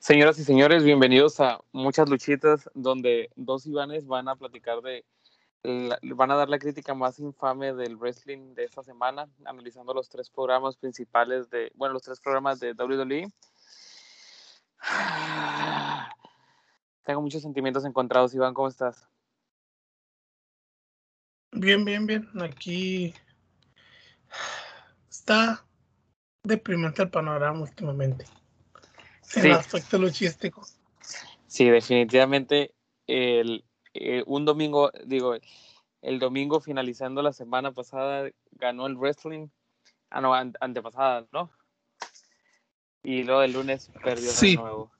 Señoras y señores, bienvenidos a Muchas Luchitas, donde dos Ivanes van a platicar de, la- van a dar la crítica más infame del wrestling de esta semana, analizando los tres programas principales de, bueno, los tres programas de WWE. Tengo muchos sentimientos encontrados, Iván, ¿cómo estás? Bien, bien, bien. Aquí está deprimente el panorama últimamente. En Sí. el aspecto luchístico. Sí, definitivamente el, eh, un domingo, digo, el domingo finalizando la semana pasada ganó el wrestling, ah no, an- antepasada, ¿no? Y luego el lunes perdió Sí. de nuevo.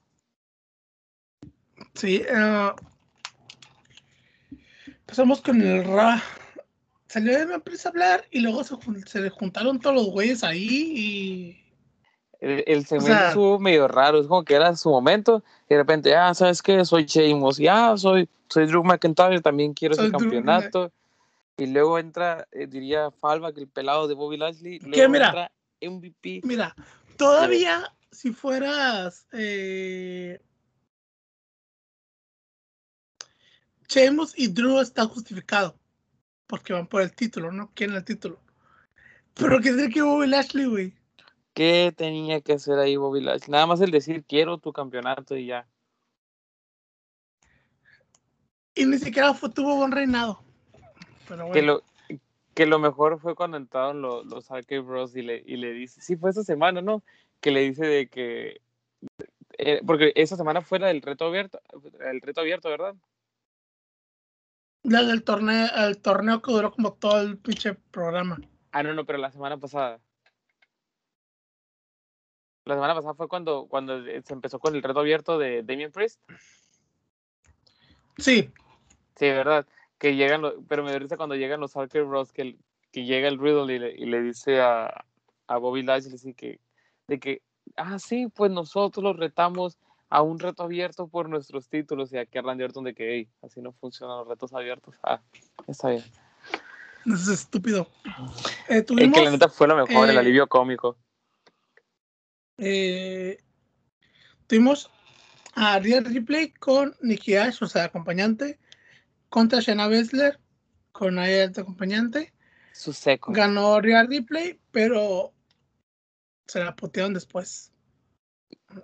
Sí. eh, empezamos con el Ra. Salió de la empresa a hablar y luego se, se juntaron todos los güeyes ahí y. El, el segmento sea- estuvo medio raro, es como que era su momento, y de repente, ah, ¿sabes qué? Soy Sheamus, ya, soy, soy Drew McIntyre, también quiero ese Drew- campeonato. Y luego entra, eh, diría Falva, que el pelado de Bobby Lashley. Luego Mira. entra MVP. Mira, todavía si fueras. Eh, Sheamus y Drew está justificado. Porque van por el título, ¿no? Quieren el título. Pero que tiene que Bobby Lashley, güey. ¿Qué tenía que hacer ahí Bobby Lashley? Nada más el decir, quiero tu campeonato y ya. Y ni siquiera fue, tuvo buen reinado. Pero bueno. Que lo, que lo mejor fue cuando entraron los, los Arcade Bros y le, y le dice, sí, fue esa semana, ¿no? Que le dice de que, eh, porque esa semana fue la del reto abierto, el reto abierto, ¿verdad? La del torneo, el torneo que duró como todo el pinche programa. Ah, no, no, pero la semana pasada. La semana pasada fue cuando, cuando se empezó con el reto abierto de Damien Priest. Sí, Sí, ¿verdad? Que llegan, los- pero me risa cuando llegan los Arcade Bros, que, el- que llega el Riddle y le, y le dice a, a Bobby Lashley que, de que, ah, sí, pues nosotros los retamos a un reto abierto por nuestros títulos. Y aquí Randy Orton de que, hey, así no funcionan los retos abiertos. Ah, está bien. es estúpido. Eh, tuvimos, que la neta fue lo mejor, el eh, alivio cómico. Eh, tuvimos a Rhea Ripley con Nikki Ash, o sea, acompañante, contra Shayna Baszler con ella de acompañante. Su seco. Ganó Rhea Ripley, pero se la putearon después.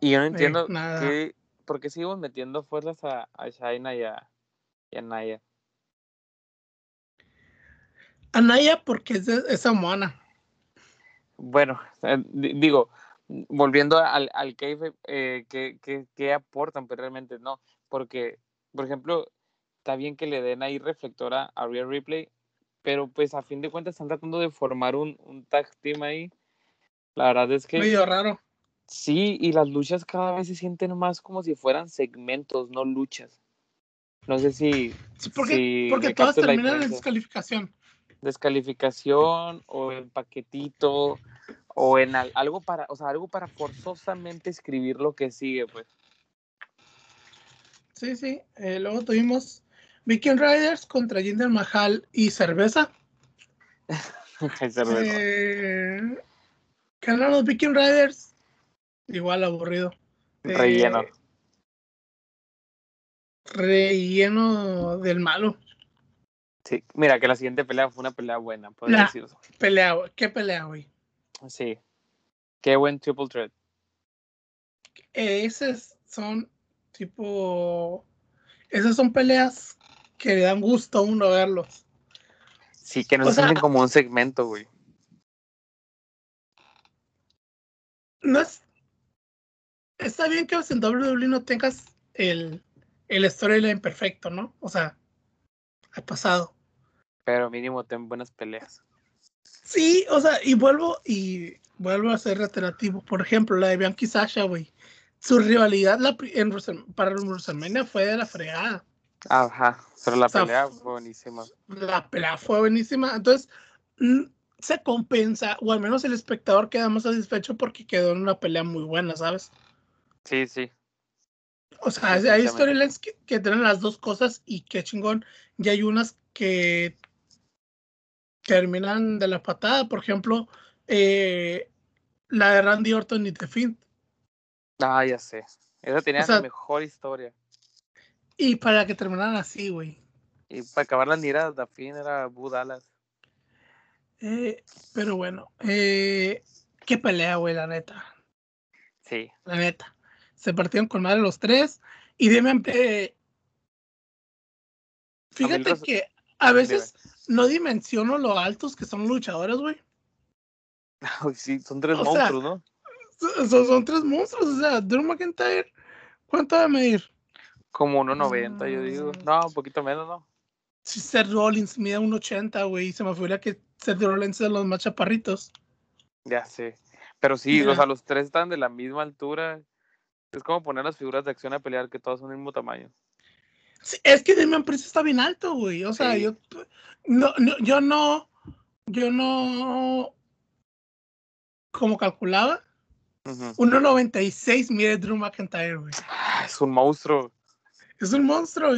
Y yo no entiendo nada. qué, por qué seguimos metiendo fuerzas a, a Shaina y a, y a Naya. Anaya porque es, es samoana. Bueno, eh, di- digo, volviendo al, al kayfabe, eh, ¿qué, qué, qué aportan? Pero realmente no, porque, por ejemplo, está bien que le den ahí reflectora a Real Replay, pero pues a fin de cuentas están tratando de formar un, un tag team ahí. La verdad es que Medio raro. sí, y las luchas cada vez se sienten más como si fueran segmentos, no luchas. No sé si Sí, porque si porque todas terminan en descalificación. descalificación o en paquetito o en al- algo para, o sea, algo para forzosamente escribir lo que sigue, pues. Sí, sí. Eh, luego tuvimos Viking Riders contra Jinder Mahal y Cerveza. Ay, cerveza. Eh, ganaron los Viking Riders. Igual aburrido. Eh, Relleno. Relleno del malo. Sí, mira que la siguiente pelea fue una pelea buena, podría decirse. Pelea. ¿Qué pelea, güey? Sí. Qué buen triple threat. Eh, esas son tipo. Esas son peleas que le dan gusto a uno verlos. Sí, que no O se sienten como un segmento, güey. no es. Está bien que en WWE no tengas el, el storyline perfecto, ¿no? O sea, ha pasado. Pero mínimo ten buenas peleas. Sí, o sea, y vuelvo y vuelvo a ser reiterativo. Por ejemplo, la de Bianchi Sasha, güey. Su rivalidad la, en para WrestleMania fue de la fregada. Ajá, pero la O sea, pelea fue buenísima. La pelea fue buenísima. Entonces, se compensa, o al menos el espectador queda más satisfecho porque quedó en una pelea muy buena, ¿sabes? Sí, sí. O sea, hay storylines que, que tienen las dos cosas y qué chingón. Y hay unas que terminan de la patada. Por ejemplo, eh, la de Randy Orton y The Fiend. Ah, ya sé. Esa tenía O sea- la mejor historia. Y para que terminaran así, güey. Y para acabar las miradas, da fin era Boo Dallas. Eh, pero bueno, eh, qué pelea, güey, la neta. Sí. La neta. Se partieron con madre los tres. Y dime, eh, fíjate que a veces no dimensiono lo altos que son luchadores, güey. Ay, sí, son tres O sea, monstruos, ¿no? Son, tres monstruos. O sea, Drew McIntyre, ¿cuánto va a medir? Como 1.90, yo digo. Mm. No, un poquito menos, ¿no? Si Seth Rollins mide un 80, güey. Se me figura que Seth Rollins es de los más chaparritos. Ya sé. Pero sí, o sea, los tres están de la misma altura. Es como poner las figuras de acción a pelear que todos son del mismo tamaño. Sí, es que Damian Priest está bien alto, güey. O sea, Sí. yo no, no- yo no, yo no, como calculaba, Ujú. 1.96 mide Drew McIntyre, güey. Ah, Es un monstruo. Es un monstruo.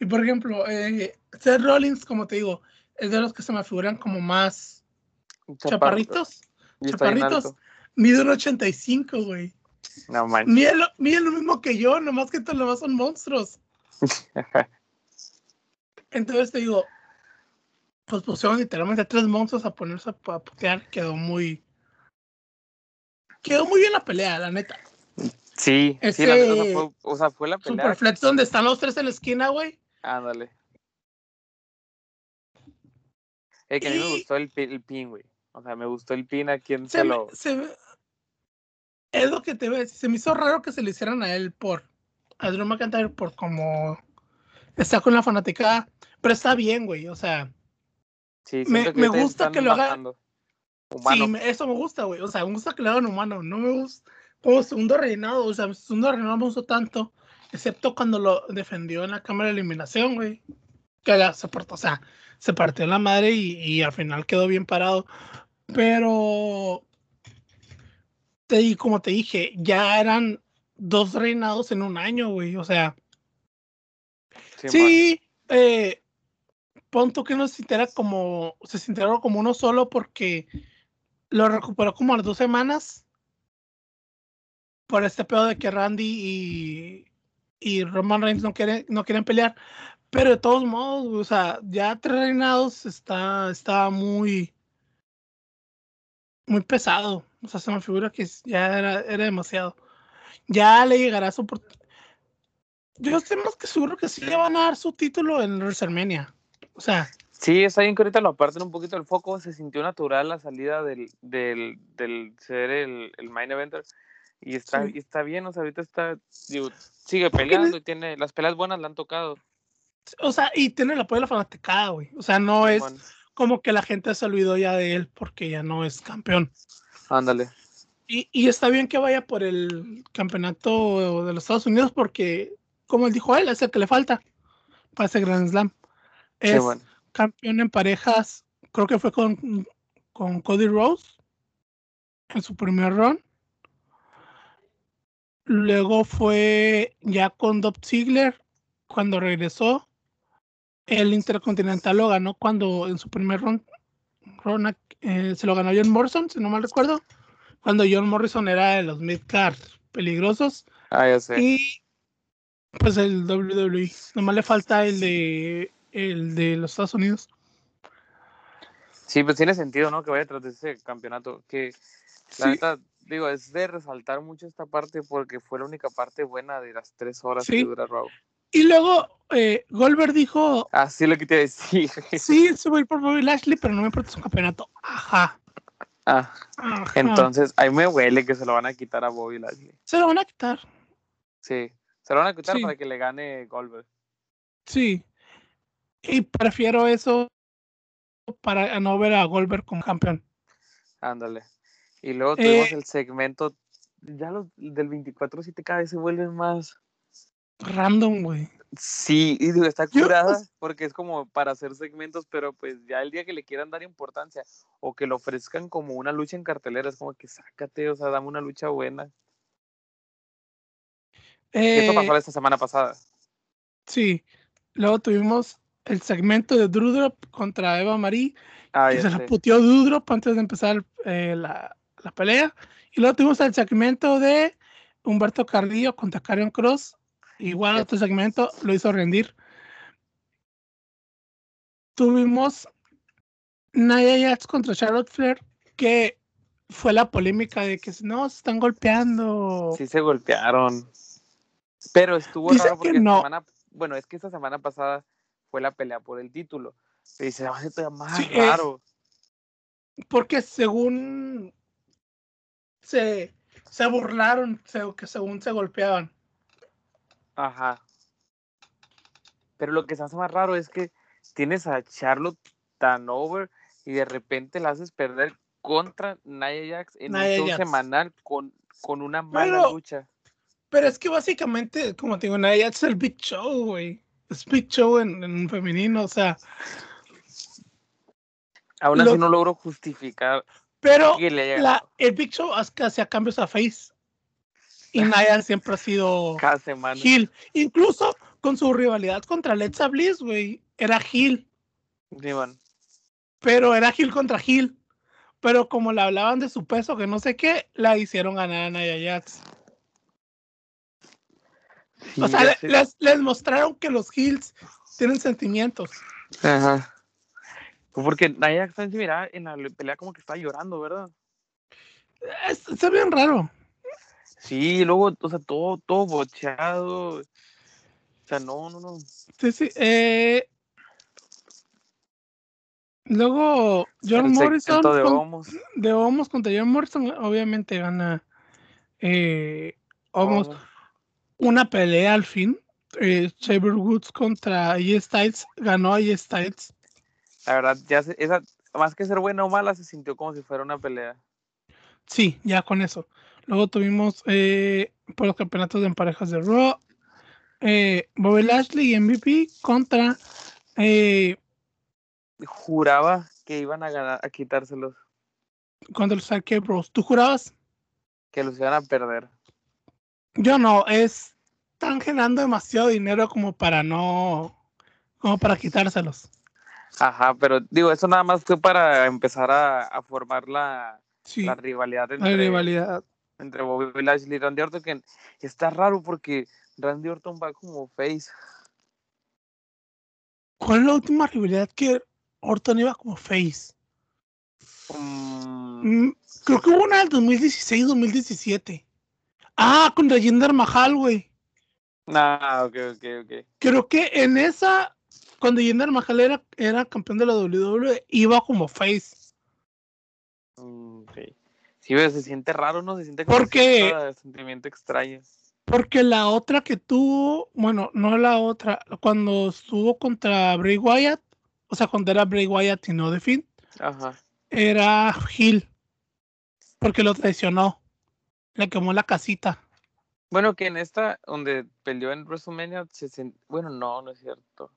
Y por ejemplo, eh, Seth Rollins, como te digo, es de los que se me figuran como más chaparro. chaparritos. Y chaparritos. Mide un 85, güey. No manches. Mide lo, mide lo mismo que yo, nomás que todos los demás son monstruos. Entonces te digo, pues pusieron literalmente a tres monstruos a ponerse a, a putear. Quedó muy. Quedó muy bien la pelea, la neta. Sí, sí, Ese la neta, o sea, fue, o sea, fue la pelea. Superflex, donde están los tres en la esquina, güey. Ándale. Eh, que a mí me gustó el, el pin, güey. O sea, me gustó el pin a quien Se se me- lo. se es lo que te ves. Se me hizo raro que se le hicieran a él por. A Drew McIntyre por como. Está con la fanaticada. Pero está bien, güey. O sea, Sí, me- me gusta que lo haga- bajando. Humano. sí, eso me gusta, güey. O sea, me gusta que le hagan humano. No me gusta. Como segundo reinado. O sea, segundo reinado no me gustó tanto. Excepto cuando lo defendió en la cámara de eliminación, güey. Que la, se partió, o sea, se partió la madre y, y al final quedó bien parado. Pero. Te, como te dije, ya eran dos reinados en un año, güey. O sea, Sí, sí, eh, pon tú que no se sintiera como, se sintiera como uno solo porque lo recuperó como a las dos semanas por este pedo de que Randy y, y Roman Reigns no quieren, no quieren pelear. Pero de todos modos, güey, o sea, ya tres reinados está, está muy, muy pesado. O sea, se me figura que ya era, era demasiado. Ya le llegará su oportunidad. Yo estoy más que seguro que sí le van a dar su título en WrestleMania. O sea, Sí, está bien que ahorita lo aparten un poquito del foco. Se sintió natural la salida del, del, del ser el, el main eventer. Y está, Sí. y está bien, o sea, ahorita está, digo, sigue peleando y tiene, las peleas buenas le han tocado. o sea, y tiene el apoyo de la fanaticada, güey. O sea, no es como que la gente se olvidó ya de él porque ya no es campeón. Ándale. Y, y está bien que vaya por el campeonato de los Estados Unidos porque, como él dijo él, es el que le falta para ese Grand Slam. Es campeón en parejas, creo que fue con, con Cody Rose en su primer run. Luego fue ya con Dolph Ziggler cuando regresó. El Intercontinental lo ganó cuando en su primer run, run, eh, se lo ganó John Morrison, si no mal recuerdo. Cuando John Morrison era de los midcard peligrosos. Ah, ya sé. Y pues el WWE. Nomás le falta el de el de los Estados Unidos. Sí, pues tiene sentido, ¿no? Que vaya tras de ese campeonato. Que la Sí, neta, digo, es de resaltar mucho esta parte porque fue la única parte buena de las tres horas Sí. que dura Raw. y luego eh, Goldberg dijo, Ah, sí, lo que te iba a decir. sí, se voy a ir por Bobby Lashley, pero no me importa su campeonato. Ajá. Ah, ajá. entonces, ahí me huele que se lo van a quitar a Bobby Lashley. Se lo van a quitar. Sí, se lo van a quitar Sí. para que le gane Goldberg. Sí. Y prefiero eso para no ver a Goldberg como campeón. Ándale. Y luego tuvimos Eh, el segmento, ya los del 24-7 cada vez se vuelven más... Random, güey. Sí, y digo, está curada porque es como para hacer segmentos, pero pues ya el día que le quieran dar importancia o que lo ofrezcan como una lucha en cartelera, es como que sácate, o sea, dame una lucha buena. Y Eso Eh, pasó esta semana pasada. sí. Luego tuvimos el segmento de Drudrop contra Eva Marie. Ah, que se la sé. puteó Dudrop antes de empezar eh, la, la pelea. Y luego tuvimos el segmento de Humberto Carrillo contra Karen Cross. Igual otro segmento lo hizo rendir. Tuvimos Nia Jax contra Charlotte Flair, que fue la polémica de que no, se están golpeando. Sí, se golpearon. Pero estuvo Dice raro que porque no. semana, bueno, es que esta semana pasada fue la pelea por el título. Y dice, va a más Sí, eh, raro. Porque según se, se burlaron, se- que según se golpeaban. Ajá. Pero lo que se hace más raro es que tienes a Charlotte tan over y de repente la haces perder contra Nia Jax en Nia un show Jax. semanal con, con una mala Pero- lucha. Pero es que básicamente, como te digo, Nia Jax es el Big Show, güey. Es Big Show en, en femenino, o sea. Aún lo- así no logro justificar Pero que le haya la, el Big Show hace que hacía cambios a Face. Y Nia siempre ha sido cada semana. Heel. Incluso con su rivalidad contra Alexa Bliss, güey. Era Heel. Sí, man. Pero era Heel contra Heel. Pero como le hablaban de su peso, que no sé qué, la hicieron ganar a Nia Jax. Sí, O sea, les, les mostraron que los Heels tienen sentimientos. Ajá. Porque Nia Jax miraba en la pelea como que estaba llorando, ¿verdad? Es, está bien raro. Sí, luego, o sea, todo, todo bocheado. O sea, no, no, no. Sí, sí. eh, Luego, John El Morrison de con- Homos. de Homos contra John Morrison, obviamente gana eh, Homos. Una pelea al fin. Eh, Saber Woods contra AJ Styles. Ganó AJ Styles. La verdad, ya se- esa, más que ser buena o mala, se sintió como si fuera una pelea. Sí, ya con eso. Luego tuvimos eh, por los campeonatos de parejas de Raw. Eh, Bobby Lashley y MVP contra eh, Juraba que iban a ganar, a quitárselos, contra los Arcade Bros. ¿Tú jurabas? que los iban a perder. Yo no, es están generando demasiado dinero como para no, como para quitárselos. Ajá, pero digo, eso nada más fue para empezar a, a formar la, Sí, la rivalidad la entre, rivalidad. Entre Bobby Lashley y Randy Orton, que está raro porque Randy Orton va como face. ¿Cuál es la última rivalidad que Orton iba como face? Mm, Mm, creo que hubo una del 2016-2017. Ah, contra Jinder Mahal, güey. ah, ok, ok, ok. Creo que en esa, cuando Jinder Mahal era, era campeón de la WWE, iba como face. Sí. Sí, pero se siente raro, ¿no? Se siente como Porque- sentimiento extraño. Porque la otra que tuvo, bueno, no la otra, cuando estuvo contra Bray Wyatt, o sea, cuando era Bray Wyatt y no The Finn, Ajá. era Hill. Porque lo traicionó. Le quemó la casita. Bueno, que en esta, donde peleó en WrestleMania, se sent- bueno, no, no es cierto.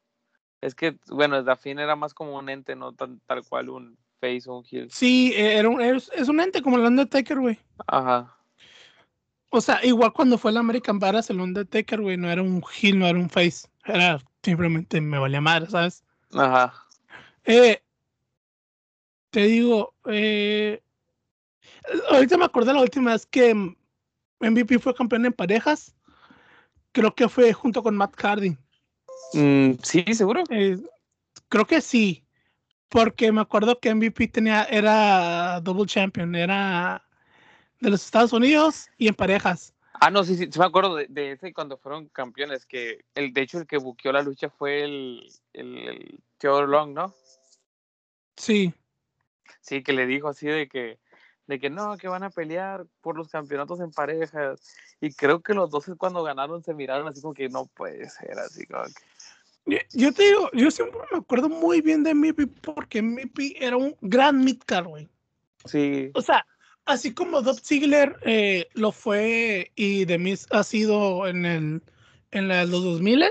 Es que, bueno, Dafin era más como un ente, no tan, tal cual un face un heel. Sí, eh, era un, es, es un ente como el Undertaker, güey. Ajá. O sea, igual cuando fue el American Badass, el Undertaker, güey, no era un heel, no era un face. Era simplemente me valía madre, ¿sabes? Ajá. Eh, te digo, eh, ahorita me acordé la última vez que MVP fue campeón en parejas. Creo que fue junto con Matt Hardy. Mm, sí, seguro. Eh, creo que sí. Porque me acuerdo que MVP tenía, era double champion, era de los Estados Unidos y en parejas. Ah, no, sí, sí, sí me acuerdo de, de ese cuando fueron campeones, que el, de hecho el que buqueó la lucha fue el, el, el Theodore Long, ¿no? Sí, Sí, que le dijo así de que, de que no, que van a pelear por los campeonatos en parejas. Y creo que los dos cuando ganaron se miraron así como que no puede ser, así como que... Yo, te digo, yo siempre me acuerdo muy bien de MVP porque MVP era un gran midcard, güey. Sí, O sea, así como Dolph Ziggler eh, lo fue y The Miz ha sido en, el, en la- los 2000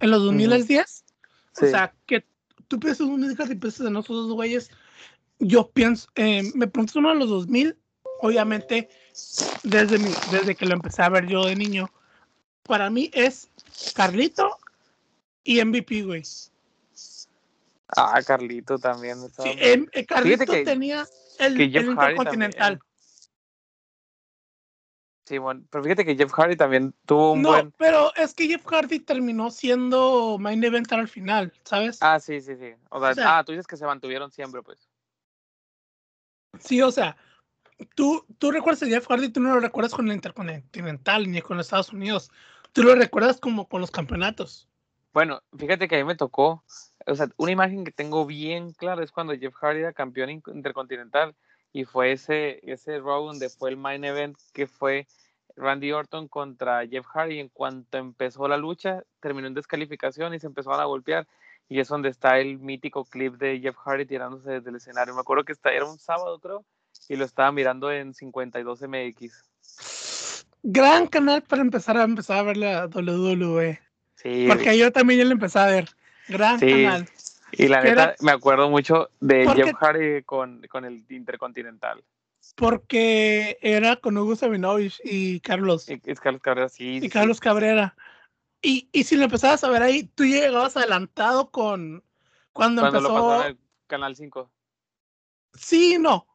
en los 2010. sí. O sea, que tú piensas en un midcard y piensas en esos dos güeyes. Yo pienso, eh, me preguntas uno de los 2000, obviamente, desde, mi, desde que lo empecé a ver yo de niño, para mí es Carlito y MVP, güey. Ah, Carlito también. Sí, em- eh, Carlito que- tenía el, que el Intercontinental. Sí, bueno, pero fíjate que Jeff Hardy también tuvo un no, buen. pero es que Jeff Hardy terminó siendo main eventer al final, ¿sabes? Ah, sí, sí, sí. O sea, O sea- ah, tú dices que se mantuvieron siempre, pues. Sí, o sea, tú, tú recuerdas a Jeff Hardy, tú no lo recuerdas con el Intercontinental ni con los Estados Unidos. Tú lo recuerdas como con los campeonatos. Bueno, fíjate que a mí me tocó, o sea, una imagen que tengo bien clara es cuando Jeff Hardy era campeón in- intercontinental y fue ese, ese Raw donde fue el main event que fue Randy Orton contra Jeff Hardy. En cuanto empezó la lucha, terminó en descalificación y se empezaron a golpear. Y es donde está el mítico clip de Jeff Hardy tirándose desde el escenario. Me acuerdo que era un sábado, creo, y lo estaba mirando en 52MX. Gran canal para empezar a empezar a ver la WWE. Sí, Porque yo también ya lo empecé a ver. Gran Sí. canal. y la neta, era- me acuerdo mucho de Porque- Jeff Hardy con, con el Intercontinental. Porque era con Hugo Sabinovich y Carlos. Y- Carlos Cabrera, sí. y sí, Carlos Cabrera. Y, y si lo empezabas a ver ahí, tú ya llegabas adelantado con cuando, Cuando lo empezó. pasaron en el Canal 5. Sí, no.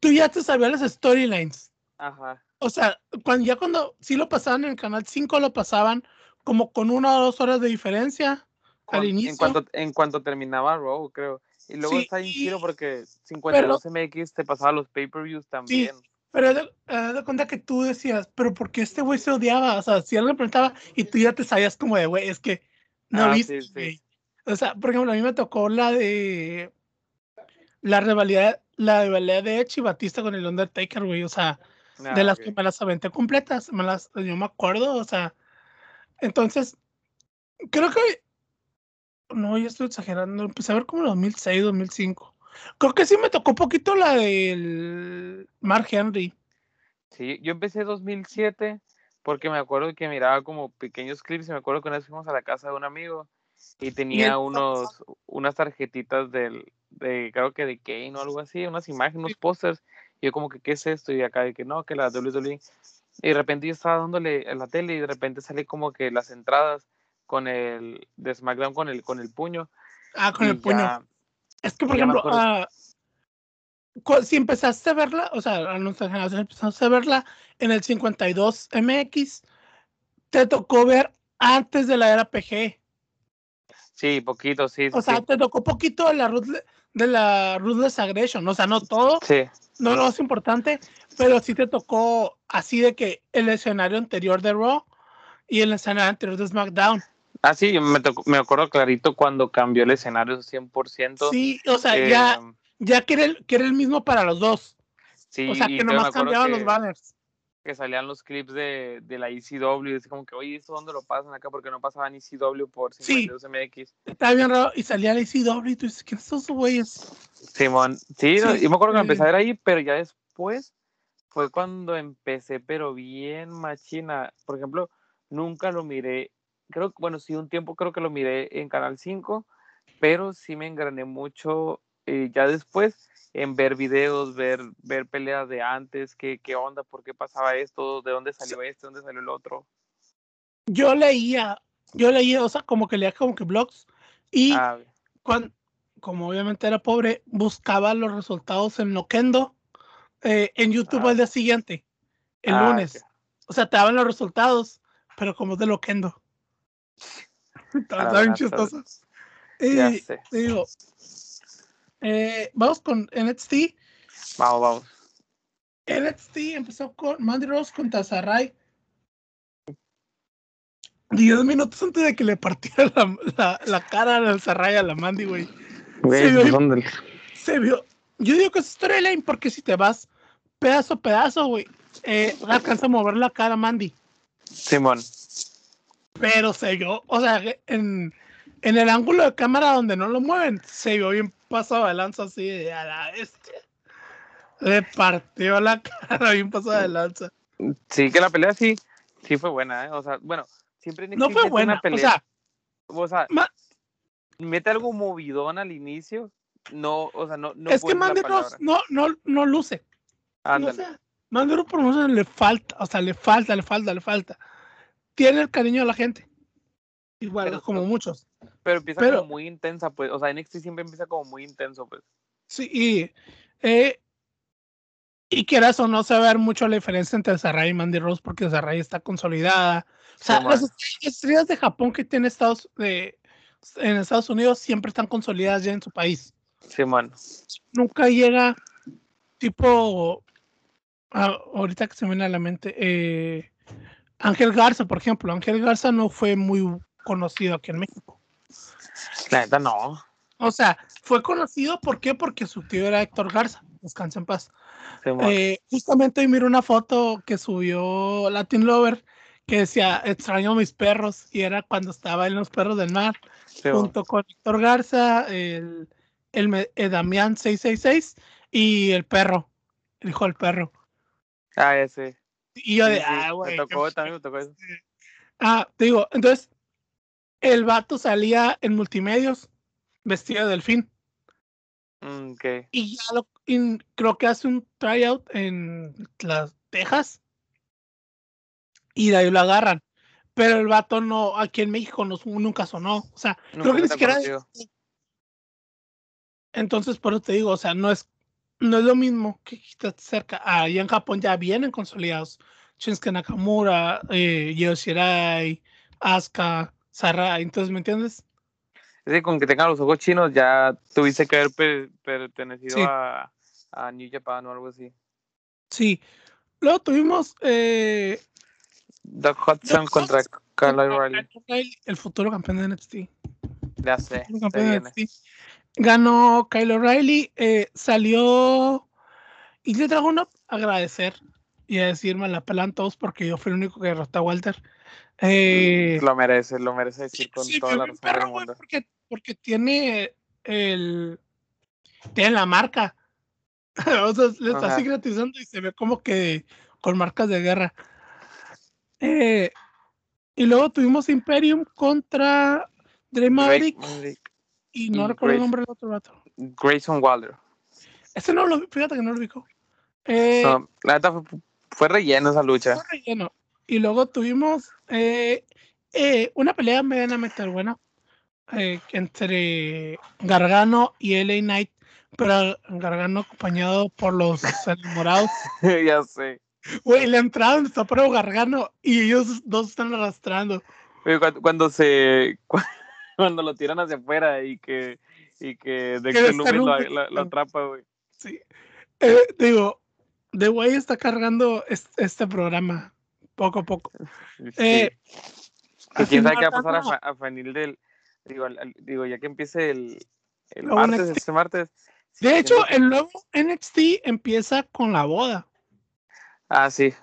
Tú ya te sabías las storylines. Ajá. O sea, cuando, ya cuando sí lo pasaban en el canal 5, lo pasaban como con una o dos horas de diferencia al inicio. En cuanto, en cuanto terminaba Raw, creo. Y luego Sí, está y- chido porque 52MX te pasaba los pay-per-views también. Pero haz de, cuenta que tú decías, pero ¿por qué este güey se odiaba? O sea, si alguien le preguntaba y tú ya te sabías como de, güey, es que no Ah, viste, sí, sí. O sea, por ejemplo, a mí me tocó la de la rivalidad, la rivalidad de Edge y Batista con el Undertaker, güey. O sea, Ah, de las ok. que me las aventé completas, me las, yo me acuerdo, o sea, entonces, creo que, no, ya estoy exagerando, empecé a ver como en 2006, 2005. Creo que sí me tocó poquito la del Mark Henry. Sí, yo empecé 2007 porque me acuerdo que miraba como pequeños clips y me acuerdo que una vez fuimos a la casa de un amigo y tenía unos, unas tarjetitas del, de, creo que de Kane o algo así, unas imágenes, unos pósters. Y yo como que, ¿qué es esto? Y acá de que no, que la WWE. Y de repente yo estaba dándole a la tele y de repente sale como que las entradas con el de SmackDown con el, con el puño. Ah, con el puño. Es que, por ejemplo, cu- si empezaste a verla, o sea, a nuestra generación empezaste a verla en el 52 MX, te tocó ver antes de la era PG. Sí, poquito, sí. O sí, sea, te tocó poquito de la, Ruthle- de la Ruthless Aggression. O sea, no todo, Sí, no lo más importante, pero sí te tocó así de que el escenario anterior de Raw y el escenario anterior de SmackDown. Ah, sí, me, tocó- me acuerdo clarito cuando cambió el escenario 100%. Sí, o sea, eh, ya, ya que, era el, que era el mismo para los dos. sí, o sea, que nomás cambiaban los banners. Que salían los clips de, de la ECW, y así como que, oye, ¿esto dónde lo pasan acá? Porque no pasaban ECW por Sí. 52MX. Estaba bien raro y salía la ICW y tú dices, ¿quiénes son esos güeyes? Simón, sí, no, Sí, yo me acuerdo que sí. empecé a ver ahí, pero ya después fue cuando empecé, pero bien machina. Por ejemplo, nunca lo miré, creo que, bueno, sí, un tiempo creo que lo miré en Canal 5, pero sí me engrané mucho eh, ya después en ver videos, ver, ver peleas de antes, qué, qué onda, por qué pasaba esto, de dónde salió este, dónde salió el otro. Yo leía, yo leía, o sea, como que leía como que blogs y Ah, cuando, como obviamente era pobre, buscaba los resultados en Loquendo eh, en YouTube Ah. al día siguiente, el Ah, lunes. ok. O sea, te daban los resultados, pero como es de Loquendo. Estaba Ah, estaba bien buenas tardes. chistoso. ya Y digo, eh, vamos con NXT. Vamos, vamos. NXT empezó con Mandy Rose contra Sarai. Diez minutos antes de que le partiera la, la, la cara al Sarai a la Mandy, güey. Güey, son del- Se vio. Yo digo que es storyline porque si te vas pedazo a pedazo, güey, eh, alcanza a mover la cara a Mandy. Simón. Pero se vio, o sea, en, en el ángulo de cámara donde no lo mueven, se vio bien pasado de lanza así de a la bestia. Le partió la cara bien pasada de lanza. Sí, que la pelea sí, sí fue buena, ¿eh? O sea, bueno, siempre No fue buena, una o pelea. sea, o sea, ma- mete algo movidón al inicio. No, o sea, no, no es que Mandy Rose no, no, no luce. No Ándale. sé. Mandy Rose por lo menos le falta, o sea, le falta, le falta, le falta. Tiene el cariño de la gente. Igual, Pero- como muchos. Pero empieza pero- como muy intensa, pues. O sea, NXT siempre empieza como muy intenso, pues. Sí, y, eh, y quieras o no se va a ver mucho la diferencia entre Sarai y Mandy Rose porque Sarai está consolidada. O sea, Sí, las man. estrellas de Japón que tiene Estados, de, en Estados Unidos siempre están consolidadas ya en su país. Simón. Nunca llega tipo, ah, ahorita que se me viene a la mente, eh, Ángel Garza, por ejemplo. Ángel Garza no fue muy conocido aquí en México. La neta no. O sea, fue conocido, ¿por qué? Porque su tío era Héctor Garza. Descansa en paz. Eh, justamente hoy miro una foto que subió Latin Lover que decía extraño a mis perros y era cuando estaba en los perros del mar junto con Héctor Garza, el, el, el Damián 666 y el perro, el hijo del perro. Ah, ese. Y yo Sí, de, sí, ah, güey. Me tocó, también me tocó eso. Ah, te digo, entonces el vato salía en multimedios vestido de delfín Mm, ok. y ya lo, y creo que hace un tryout en las Texas y de ahí lo agarran. Pero el vato no, aquí en México no, nunca sonó. O sea, creo que ni siquiera. Entonces, por eso te digo, o sea, no es, no es lo mismo que está cerca. Ahí en Japón ya vienen consolidados. Shinsuke Nakamura, eh, Yoshirai, Asuka, Sarai. Entonces, ¿me entiendes? Es que con que tengan los ojos chinos ya tuviste que haber per- pertenecido Sí. a, a New Japan o algo así. Sí. Luego tuvimos eh, Doug Hudson contra Hudson contra O'Reilly. El futuro campeón de NXT. Ya sé, de. NXT. Ganó Kyle O'Reilly, eh, salió y le trajo una agradecer y a decirme la pelan todos porque yo fui el único que derrotó a Walter. Eh, Lo merece, lo merece decir con sí, toda la razón perro, mundo. porque, porque tiene el tiene la marca. o sea, le está Ajá. secretizando y se ve como que con marcas de guerra. Eh, y luego tuvimos Imperium contra Dre Maverick y no y recuerdo el nombre del otro vato. Grayson Waller. Ese no lo vi, fíjate que no lo ubicó. Eh, No, la neta fue, fue relleno esa lucha. fue relleno. Y luego tuvimos eh, eh, una pelea medianamente buena eh, entre Gargano y LA Knight, pero Gargano acompañado por los enamorados. ya sé. Güey, la entrada donde está Pro Gargano y ellos dos están arrastrando. Oye, Cuando, cuando se cuando lo tiran hacia afuera y que y que Dexter Lumis lo, lo- lo atrapa, güey. Sí. Eh, digo, The Way está cargando es- este programa poco a poco. Eh, quién sabe qué va a pasar a, Fanil del digo, al- al- digo, ya que empiece el, el martes, NXT. este martes. sí, De hecho, el nuevo NXT empieza con la boda. ah, sí.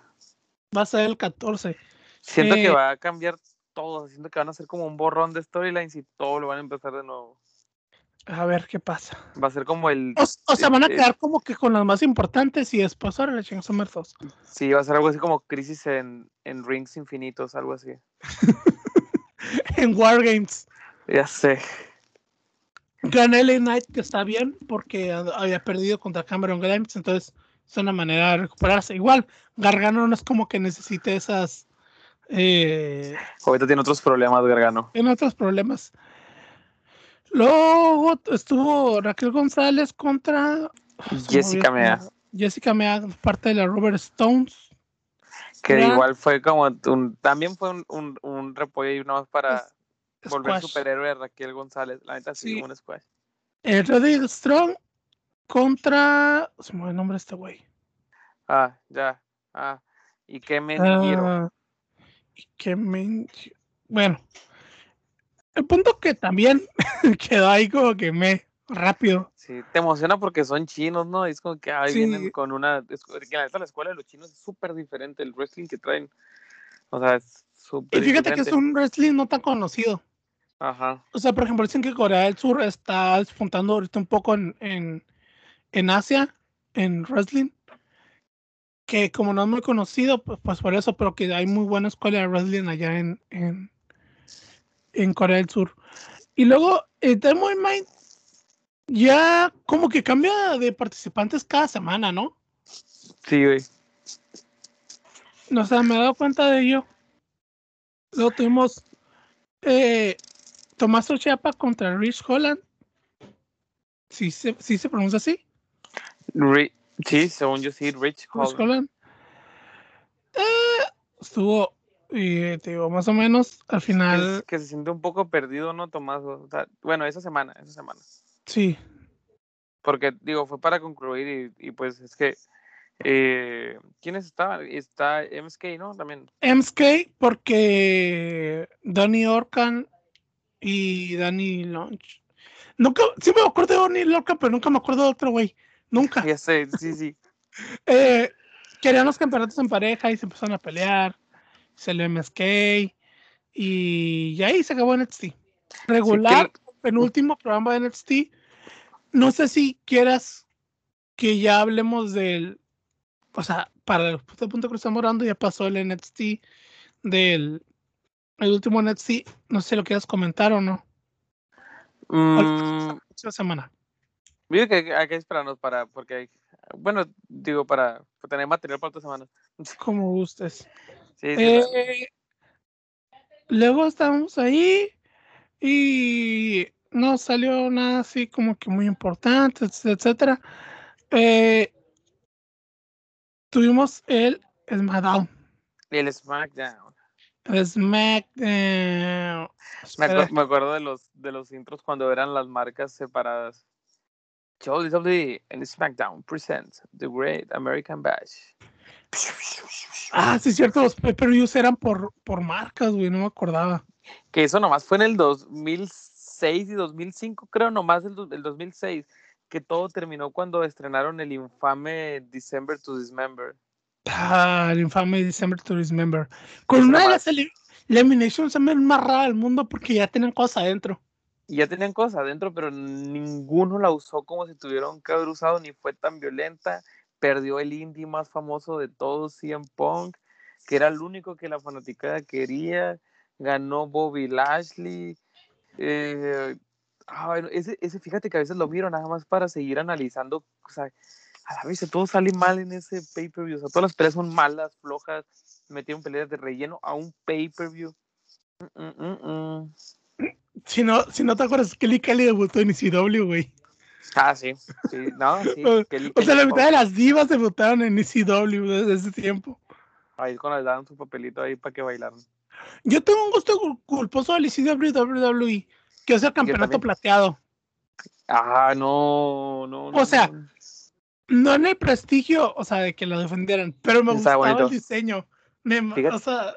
Va a ser el 14. Siento que Eh, va a cambiar todo, siento que van a hacer como un borrón de storylines y todo lo van a empezar de nuevo. A ver qué pasa. Va a ser como el O, o sea, van a eh, quedar como que con las más importantes y después ahora le chingas a Mertos. sí, va a ser algo así como crisis en, en rings infinitos, algo así. En Wargames. Ya sé. Gana LA Knight, que está bien, porque ha- había perdido contra Cameron Grimes, entonces es una manera de recuperarse. Igual, Gargano no es como que necesite esas. Eh, Ahorita tiene otros problemas, Gargano. tiene otros problemas. Luego estuvo Raquel González contra Jessica Mea. Jessica Mea, parte de la Robert Stones. Que igual fue como un, también fue un, un, un repollo y nada más para volver Squash. superhéroe a Raquel González. La neta sí, Sí. un squash. Eh, Roderick Strong contra. Se me el nombre este güey. Ah, ya. Ah. Y qué me giro. Ah, y que me- Bueno, el punto que también quedó ahí como que me rápido. Sí, te emociona porque son chinos, ¿no? Y es como que ay, Sí. vienen con una. Es, que la la escuela de los chinos es súper diferente. El wrestling que traen. O sea, es Y súper fíjate que es un wrestling no tan conocido. Ajá. O sea, por ejemplo, dicen que Corea del Sur está despuntando ahorita un poco en, en, en Asia, en wrestling. Que como no es muy conocido, pues, pues por eso, pero que hay muy buena escuela de wrestling allá en, en, en Corea del Sur. Y luego, el Demo Mind ya como que cambia de participantes cada semana, ¿no? Sí, güey. No sé, me he dado cuenta de ello. Luego tuvimos eh, Tomaso Chiapa contra Rich Holland. ¿Sí se, sí se pronuncia así? Ri- Sí, según yo sí, Rich. Holland. Eh, estuvo, y te digo, más o menos al final, es- que se siente un poco perdido, ¿no, Tomás? O sea, bueno, esa semana, esa semana. sí. Porque, digo, fue para concluir y, y pues es que. Eh, ¿Quiénes estaban? Está MSK, ¿no? También. MSK porque Danny Orkan y Danny Launch. Nunca, sí me acuerdo de Danny Orkan, pero nunca me acuerdo de otro güey. Nunca. Ya sé, sí, sí. Eh, querían los campeonatos en pareja y se empezaron a pelear. Se le MSK y, y ahí se acabó NXT. Regular, penúltimo programa de NXT. No sé si quieras que ya hablemos del. O sea, para el punto punto que estamos hablando, ya pasó el NXT del. El último NXT. No sé si lo quieras comentar o no. Mm, Esta semana. Digo que hay- hay que esperarnos para, porque hay, bueno, digo, para, para tener material para otra semana. Como gustes. Sí, sí, claro. Eh, luego estábamos ahí y no salió nada así como que muy importante, etc- etcétera. Eh, tuvimos el SmackDown. El SmackDown. El SmackDown. Me, acu- me acuerdo de los, de los intros cuando eran las marcas separadas. WWE and SmackDown present The Great American Bash. Ah, sí, es cierto, los pay-per-views eran por, por marcas, güey, no me acordaba. Que eso nomás fue en el 2006 y 2005, creo, nomás el, do- el 2006, que todo terminó cuando estrenaron el infame December to Dismember. Ah, el infame December to Dismember. Con Eso una de las eli- eliminations más rara del mundo porque ya tenían cosas adentro. Y ya tenían cosas adentro, pero ninguno la usó como si tuvieron que haber usado, ni fue tan violenta. Perdió el indie más famoso de todos, CM Punk, que era el único que la fanaticada quería. Ganó Bobby Lashley. Eh, no, ese, ese, fíjate que a veces lo miro nada más para seguir analizando. O sea, a la vez todo sale mal en ese pay-per-view. O sea, todas las peleas son malas, flojas. Metieron peleas de relleno a un pay-per-view. Mm, mm, mm, mm. Si no, si no te acuerdas, Kelly Kelly debutó en ECW, güey. Ah, sí. sí no, sí. O- Kelly- O sea, la mitad de las divas debutaron en ECW desde ese tiempo. Ahí cuando les daban su papelito ahí para que bailaran. Yo tengo un gusto cul- culposo del ECW y WWE, que es el campeonato plateado. Ah, no, no. no, O sea, no. No en el prestigio, o sea, de que lo defendieran, pero me Está gustaba el diseño. Me, o sea,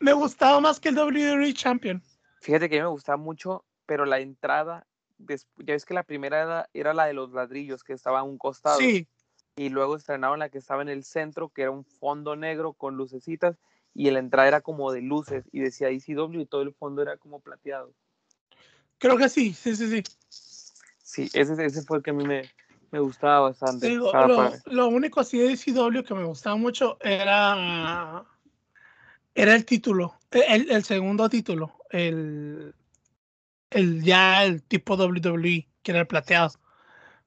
me gustaba más que el WWE Champion. Fíjate que a mí me gustaba mucho, pero la entrada, ya ves que la primera era, era la de los ladrillos que estaba a un costado. Sí, Y luego estrenaron la que estaba en el centro, que era un fondo negro con lucecitas. Y la entrada era como de luces y decía ECW y todo el fondo era como plateado. creo que sí, sí, sí, sí. Sí, ese, ese fue el que a mí me, me gustaba bastante. Lo, padre. lo único así de ECW que me gustaba mucho era, era el título, el, el segundo título, el, el ya el tipo WWE, que era el plateado.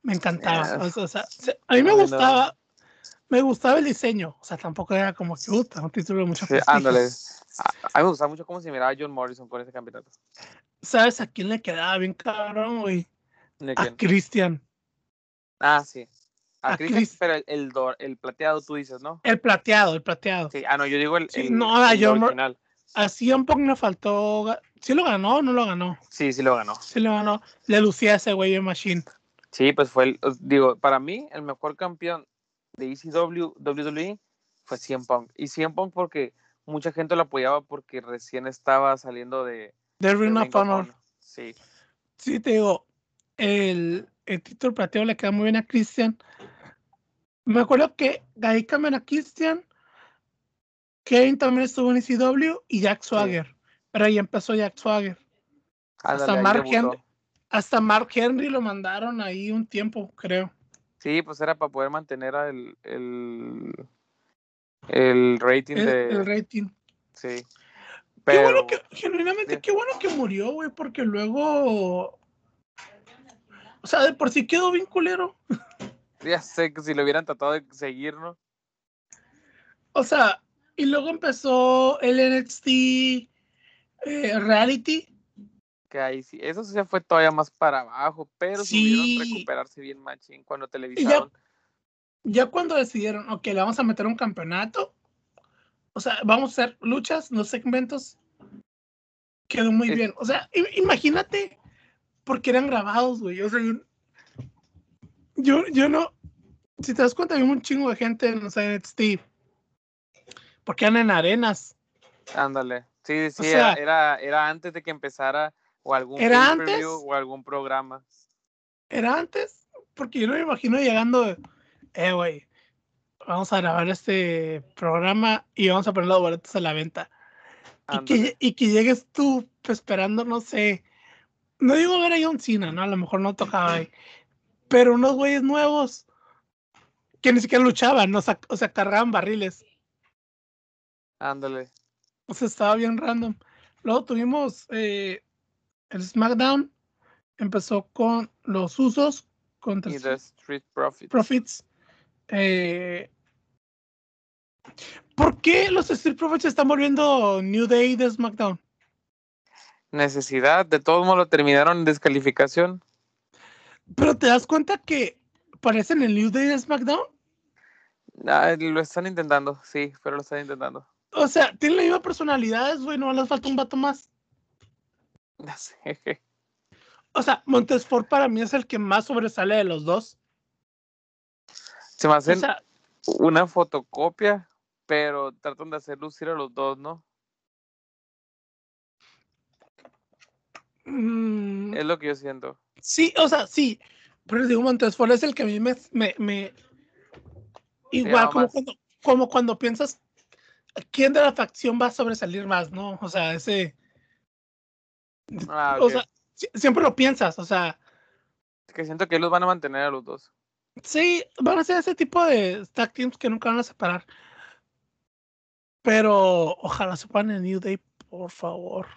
Me encantaba. O sea, se- a mí me gustaba, me gustaba el diseño. O sea, tampoco era como que puta, un título de Sí, ándale. A, mí me gustaba mucho cómo se miraba John Morrison con ese campeonato. ¿Sabes a quién le quedaba bien cabrón, güey? ¿De A? Christian. Ah, sí. A, a Christian, Chris- pero el, el, dor- el plateado tú dices, ¿no? El plateado, el plateado. Sí, ah, no, yo digo el, Sí, el- no, a John original. Así un poco me faltó. ¿Sí lo ganó o no lo ganó? Sí, sí lo ganó. Sí lo ganó. Le lucía ese güey en Machine. Sí, pues fue el, digo, para mí, el mejor campeón de ECW, WWE, fue CM Punk. Y CM Punk porque mucha gente lo apoyaba porque recién estaba saliendo de, De de Ring of Honor. Sí, Sí, te digo. El, el título plateado le queda muy bien a Christian. Me acuerdo que de ahí cambian a Christian. Kane también estuvo en ECW y Jack Swagger. Pero ahí empezó Jack Swagger. Hasta ándale, Mark. Henry. Hasta Mark Henry lo mandaron ahí un tiempo, creo. Sí, pues era para poder mantener el, el, el rating El, de... el rating. Sí. Qué bueno que, genuinamente, Sí. qué bueno que murió, güey, porque luego. O sea, de por sí quedó bien culero. Ya sé que si lo hubieran tratado de seguir, ¿no? O sea, y luego empezó el NXT eh, Reality. Que ahí sí, eso sí se fue todavía más para abajo, pero Sí. supieron recuperarse bien machín cuando televisaron. ya cuando decidieron, ok, le vamos a meter un campeonato, o sea, vamos a hacer luchas, no segmentos, quedó muy Es- bien. O sea, imagínate, porque eran grabados, güey. O sea, yo, yo, yo no, si te das cuenta, había un chingo de gente en los NXT, porque eran en arenas. Ándale. Sí, sí, sea- era, era, antes de que empezara o algún ¿Era o algún programa. Era antes, porque yo no me imagino llegando, eh, güey, vamos a grabar este programa y vamos a poner los boletos a la venta. Y que, y que llegues tú pues, esperando, no sé, no digo ver a John Cena, ¿no? A lo mejor no tocaba ahí, pero unos güeyes nuevos que ni siquiera luchaban, ¿no? o sea, o sea, cargaban barriles. Ándale. O sea, estaba bien random. Luego tuvimos eh, el SmackDown, empezó con los usos contra Y The Street Profits. Profits. Eh, ¿Por qué los Street Profits están volviendo New Day de SmackDown? Necesidad. De todos modos lo terminaron en descalificación. Pero te das cuenta que parecen el New Day de SmackDown. Ah, lo están intentando, sí, pero lo están intentando. O sea, tienen las mismas personalidades, güey, no les falta un vato más. Sé. O sea, Montesfort para mí es el que más sobresale de los dos. Se me O hacen sea, una fotocopia, pero tratan de hacer lucir a los dos, ¿no? mm, Es lo que yo siento. sí, o sea, sí. Pero digo, Montesfort es el que a mí me. me, me- igual, cuando, como cuando piensas quién de la facción va a sobresalir más, ¿no? O sea, ese. Ah, O sea, si- siempre lo piensas, o sea, Es que siento que los van a mantener a los dos. sí, van a ser ese tipo de tag teams que nunca van a separar. Pero ojalá separen el New Day, por favor.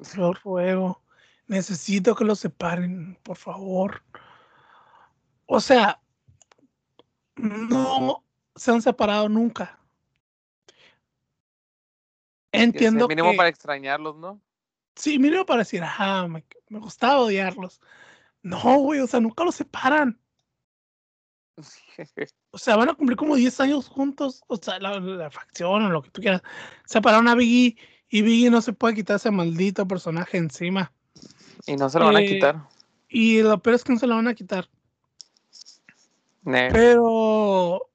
Lo ruego. Necesito que lo separen, por favor. O sea, no se han separado nunca. Entiendo mínimo que... para extrañarlos, ¿no? Sí, mínimo para decir, ajá, me, me gustaba odiarlos. No, güey, o sea, nunca los separan. O sea, van a cumplir como 10 años juntos. O sea, la, la facción o lo que tú quieras. Separaron a Biggie y Biggie no se puede quitar ese maldito personaje encima. y no se lo van a Eh, quitar. Y lo peor es que no se lo van a quitar. Pero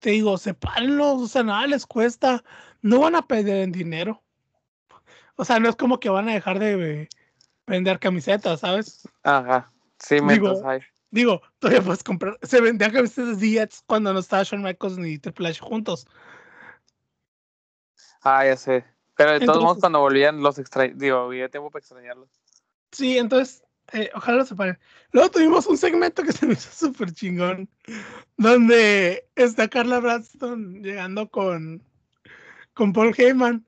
te digo, sepárenlos, o sea, nada les cuesta. No van a perder en dinero. O sea, no es como que van a dejar de vender camisetas, ¿sabes? Ajá. Sí, Digo, mientras hay. Digo, todavía puedes comprar. Se vendían camisetas de Jets cuando no estaba Shawn Michaels ni Triple H juntos. Ah, ya sé. Pero de todos modos, cuando volvían, los extra... Digo, había tiempo para extrañarlos. Sí, entonces, eh, ojalá lo separen. Luego tuvimos un segmento que se me hizo súper chingón, donde está Carla Bradston llegando con, con Paul Heyman.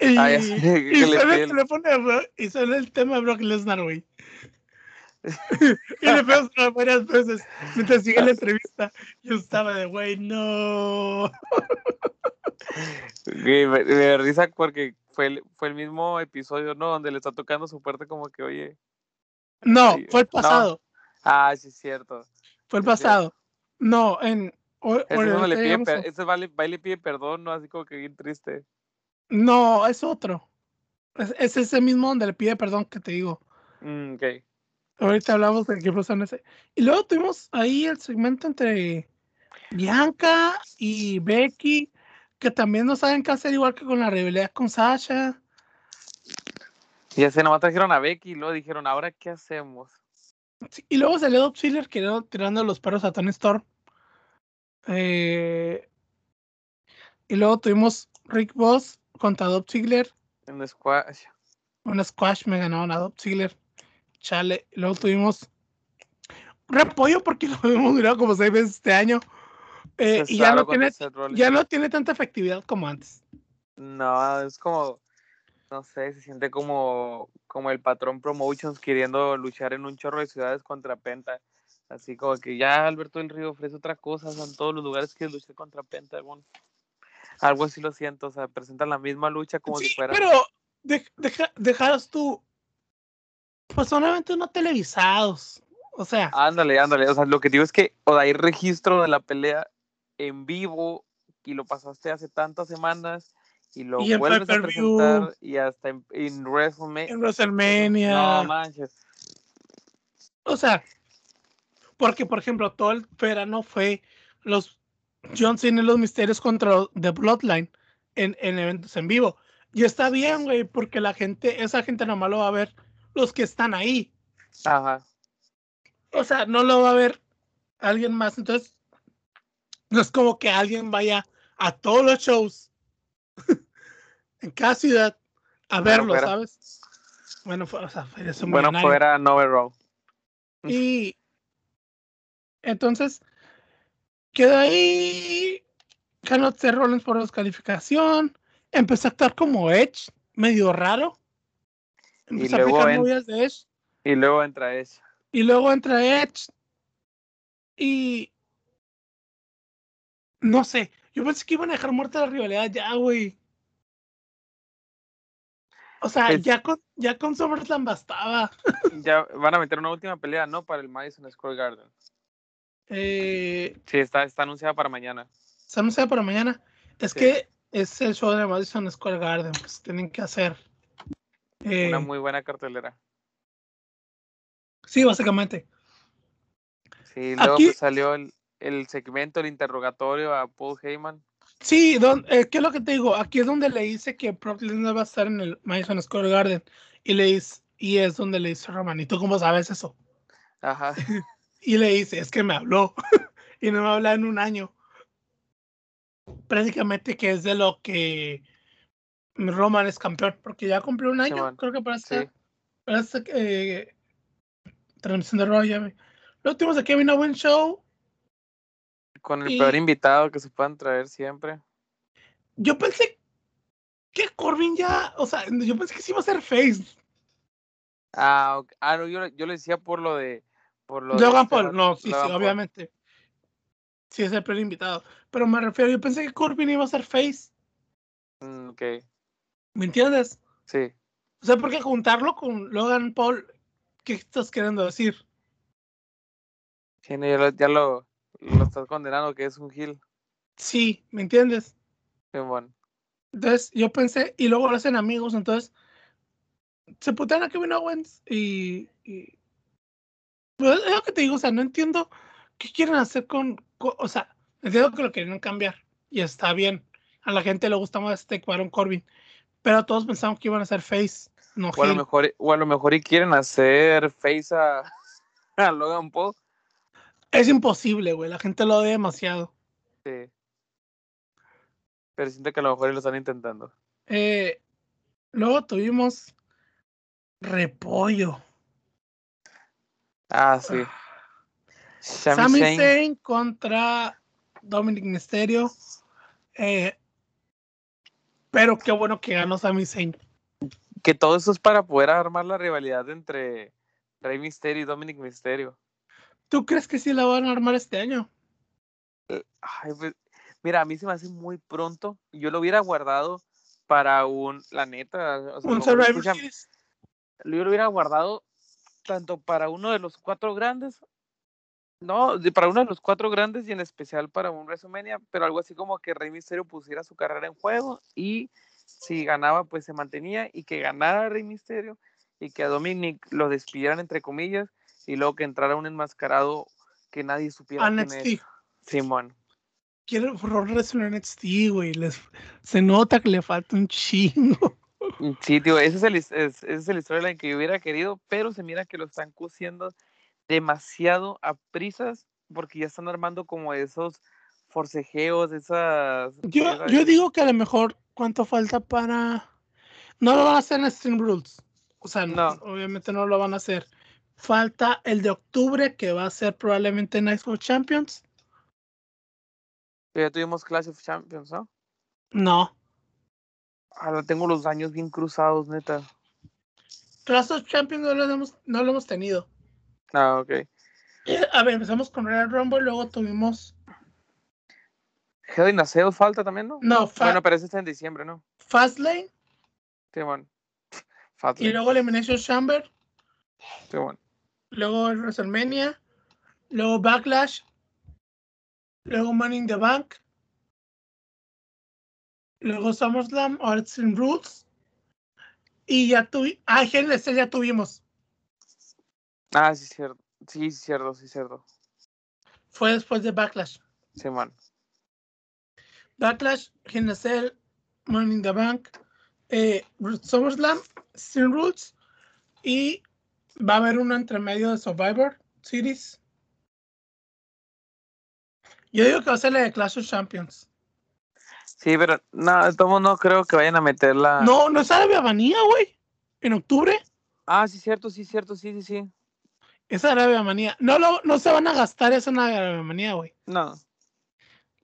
Y, Ah, y le suena de Bro- y suena el tema de Brock Lesnar, güey. y le sonar varias veces mientras sigue la entrevista. Yo estaba de, güey, no. Me, me risa porque fue el, fue el mismo episodio, ¿no? Donde le está tocando su puerta como que, oye. No, fue el no. pasado. Ah, sí, es cierto. Fue el pasado. No, en. O- Ese, donde le pide, llegamos a- per- ese vale, pide perdón, ¿no? Así como que bien triste. No, es otro. Es, es ese mismo donde le pide perdón que te digo. Mm, ok. Ahorita hablamos de qué persona es. ese. Y luego tuvimos ahí el segmento entre Bianca y Becky, que también no saben qué hacer, igual que con la rivalidad con Sasha. Y ese nomás trajeron a Becky y luego dijeron, ¿ahora qué hacemos? Sí, Y luego salió Dob tirando, tirando los perros a Tony Storm. Eh, y luego tuvimos Rick Boss contra Dob Ziggler. En Squash. Una squash me ganaron a Dob Ziggler. Chale. Y luego tuvimos un repollo porque lo hemos mirado como seis veces este año. Eh, y ya no, tiene, ya no tiene tanta efectividad como antes. No, es como, no sé, se siente como, como el patrón Promotions queriendo luchar en un chorro de ciudades contra Penta. Así como que ya Alberto del Río ofrece otra cosa, o sea, en todos los lugares que luchar contra Penta. bueno, algo así lo siento, o sea, presentan la misma lucha como Sí, si fuera. pero de- deja- dejaros tú. Pues son eventos no televisados. O sea, Ándale, ándale. O sea, lo que digo es que o hay registro de la pelea en vivo y lo pasaste hace tantas semanas y lo Y vuelves a presentar y hasta en, en WrestleMania. en WrestleMania. No manches. O sea, porque por ejemplo, todo el verano fue los John Cena y los misterios contra The Bloodline en, en eventos en vivo. Y está bien, güey, porque la gente, esa gente nomás lo va a ver los que están ahí. Ajá. O sea, no lo va a ver alguien más. Entonces, no es como que alguien vaya a todos los shows en cada ciudad a Bueno, verlo, fuera. ¿sabes? Bueno, fue- o sea, fue Bueno, fuera Nova Row. Y entonces quedó ahí. Ganó Seth Rollins por descalificación. Empezó a actuar como Edge, medio raro. Empezó a luego aplicar en- movidas de Edge. Y luego entra Edge. Y luego entra Edge. Y. No sé. Yo pensé que iban a dejar muerta la rivalidad ya, güey. O sea, ya con, ya con SummerSlam bastaba. Ya van a meter una última pelea, ¿no? Para el Madison Square Garden. Eh, Sí, está, está anunciada para mañana. se anuncia para mañana. Es Sí. que es el show de Madison Square Garden que se tienen que hacer. Eh, Una muy buena cartelera. Sí, básicamente. Sí, luego Aquí- pues, salió el, el segmento, el interrogatorio a Paul Heyman. Sí, don- eh, ¿qué es lo que te digo? Aquí es donde le dice que Brock Lesnar va a estar en el Madison Square Garden. Y le dice, y es donde le dice Roman, ¿y tú cómo sabes eso? Ajá. Y le dice, es que me habló. y no me habla en un año. Prácticamente que es de lo que Roman es campeón, porque ya cumplió un año, creo que para Sí. esta, para esta eh, transmisión de Raw ya. Luego tuvimos a Kevin Owens Show. Con el Y- peor invitado que se puedan traer siempre. Yo pensé que Corbin ya, o sea, yo pensé que sí iba a ser face. Ah, ok. ah no, yo, yo lo decía por lo de. Por lo de Logan Paul, no, sí, Logan sí, Paul. obviamente. Sí, es el primer invitado. Pero me refiero, yo pensé que Corbin iba a ser face. Mm, ok, ¿Me entiendes? sí. O sea, porque juntarlo con Logan Paul, ¿qué estás queriendo decir? Sí, no, ya lo, ya lo, lo estás condenando que es un heel. Sí, ¿me entiendes? Simón. Entonces yo pensé, y luego lo hacen amigos, entonces se putean a Kevin Owens y, y- pues es lo que te digo, o sea, no entiendo qué quieren hacer con, con- o sea, entiendo que lo quieren cambiar y está bien, a la gente le gusta más este Baron Corbin, pero todos pensamos que iban a ser face, no O a lo mejor, o a lo mejor y quieren hacer face a, a Logan Paul. Es imposible, güey, la gente lo odia demasiado. Sí. Pero siento que a lo mejor lo están intentando. Eh, luego tuvimos Repollo. Ah, sí. Sami Zayn. Contra Dominic Mysterio. Eh, pero qué bueno que ganó Sami Zayn. Que todo eso es para poder armar la rivalidad entre Rey Mysterio y Dominic Mysterio. ¿Tú crees que sí la van a armar este año? Ay, pues, mira, a mí se me hace muy pronto. Yo lo hubiera guardado para un, la neta, o sea, Un Survivor Series. yo lo hubiera guardado tanto para uno de los cuatro grandes, no, para uno de los cuatro grandes y en especial para un WrestleMania, pero algo así como que Rey Mysterio pusiera su carrera en juego y si ganaba, pues se mantenía y que ganara Rey Mysterio y que a Dominic lo despidieran entre comillas y luego que entrara un enmascarado que nadie supiera A quién NXT. es. Simón. Quiero Pro Wrestling NXT, güey. les- Se nota que le falta un chingo. Sí, tío, ese es el, es, ese es el storyline que yo hubiera querido, pero se mira que lo están cosiendo demasiado a prisas porque ya están armando como esos forcejeos, esas... Yo, yo digo que a lo mejor, ¿cuánto falta para.? No lo van a hacer en Stream Rules. O sea, no, No. obviamente no lo van a hacer. Falta el de octubre, que va a ser probablemente Night of Champions. Ya tuvimos Clash of Champions, ¿no? No. Ahora tengo los años bien cruzados, neta. Clash of Champions no lo hemos, no lo hemos tenido. Ah, ok. A ver, empezamos con Royal Rumble, luego tuvimos. Hell in a Cell falta también, ¿no? No, Fa- Bueno, pero ese está en diciembre, ¿no? Fastlane Simón. y Fatlane, luego Elimination Chamber. Simón. luego WrestleMania, luego Backlash, luego Money in the Bank, luego SummerSlam, Arts and Rules, y ya tuvimos, ah, GNC ya tuvimos, Ah, sí, cierto. Sí, cierto, sí, cierto. fue después de Backlash. Sí, man. Backlash, GNC, Money in the Bank, eh, SummerSlam, Sin Rules, y va a haber uno entre medio de Survivor Series. Yo digo que va a ser la de Clash of Champions. Sí, pero no, de todos no creo que vayan a meterla. No, no es Arabia Manía, güey. En octubre. Ah, sí, cierto, sí, cierto, sí, sí, sí. Es Arabia Manía. No, lo, no se van a gastar eso en Arabia Manía, güey. No.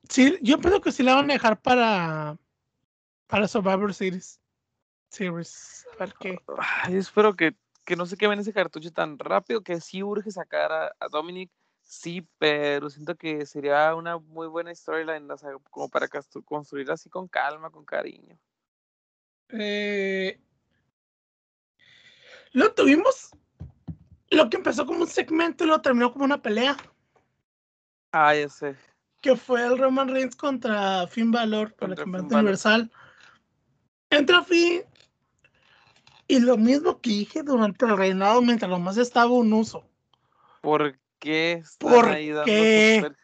Sí, yo creo que sí la van a dejar para, para Survivor Series. Series. A ver qué. Ay, espero que, que no se quemen ese cartucho tan rápido que sí urge sacar a, a Dominic. Sí, pero siento que sería una muy buena storyline, o sea, como para castru- construir así con calma, con cariño. Eh, lo tuvimos. Lo que empezó como un segmento y lo terminó como una pelea. Ah, ya sé. Que fue el Roman Reigns contra Finn Balor por el Balor. universal. Entra Finn. Y lo mismo que dije durante el reinado mientras nomás estaba un uso. ¿Por qué están ¿Por ahí dando qué? super-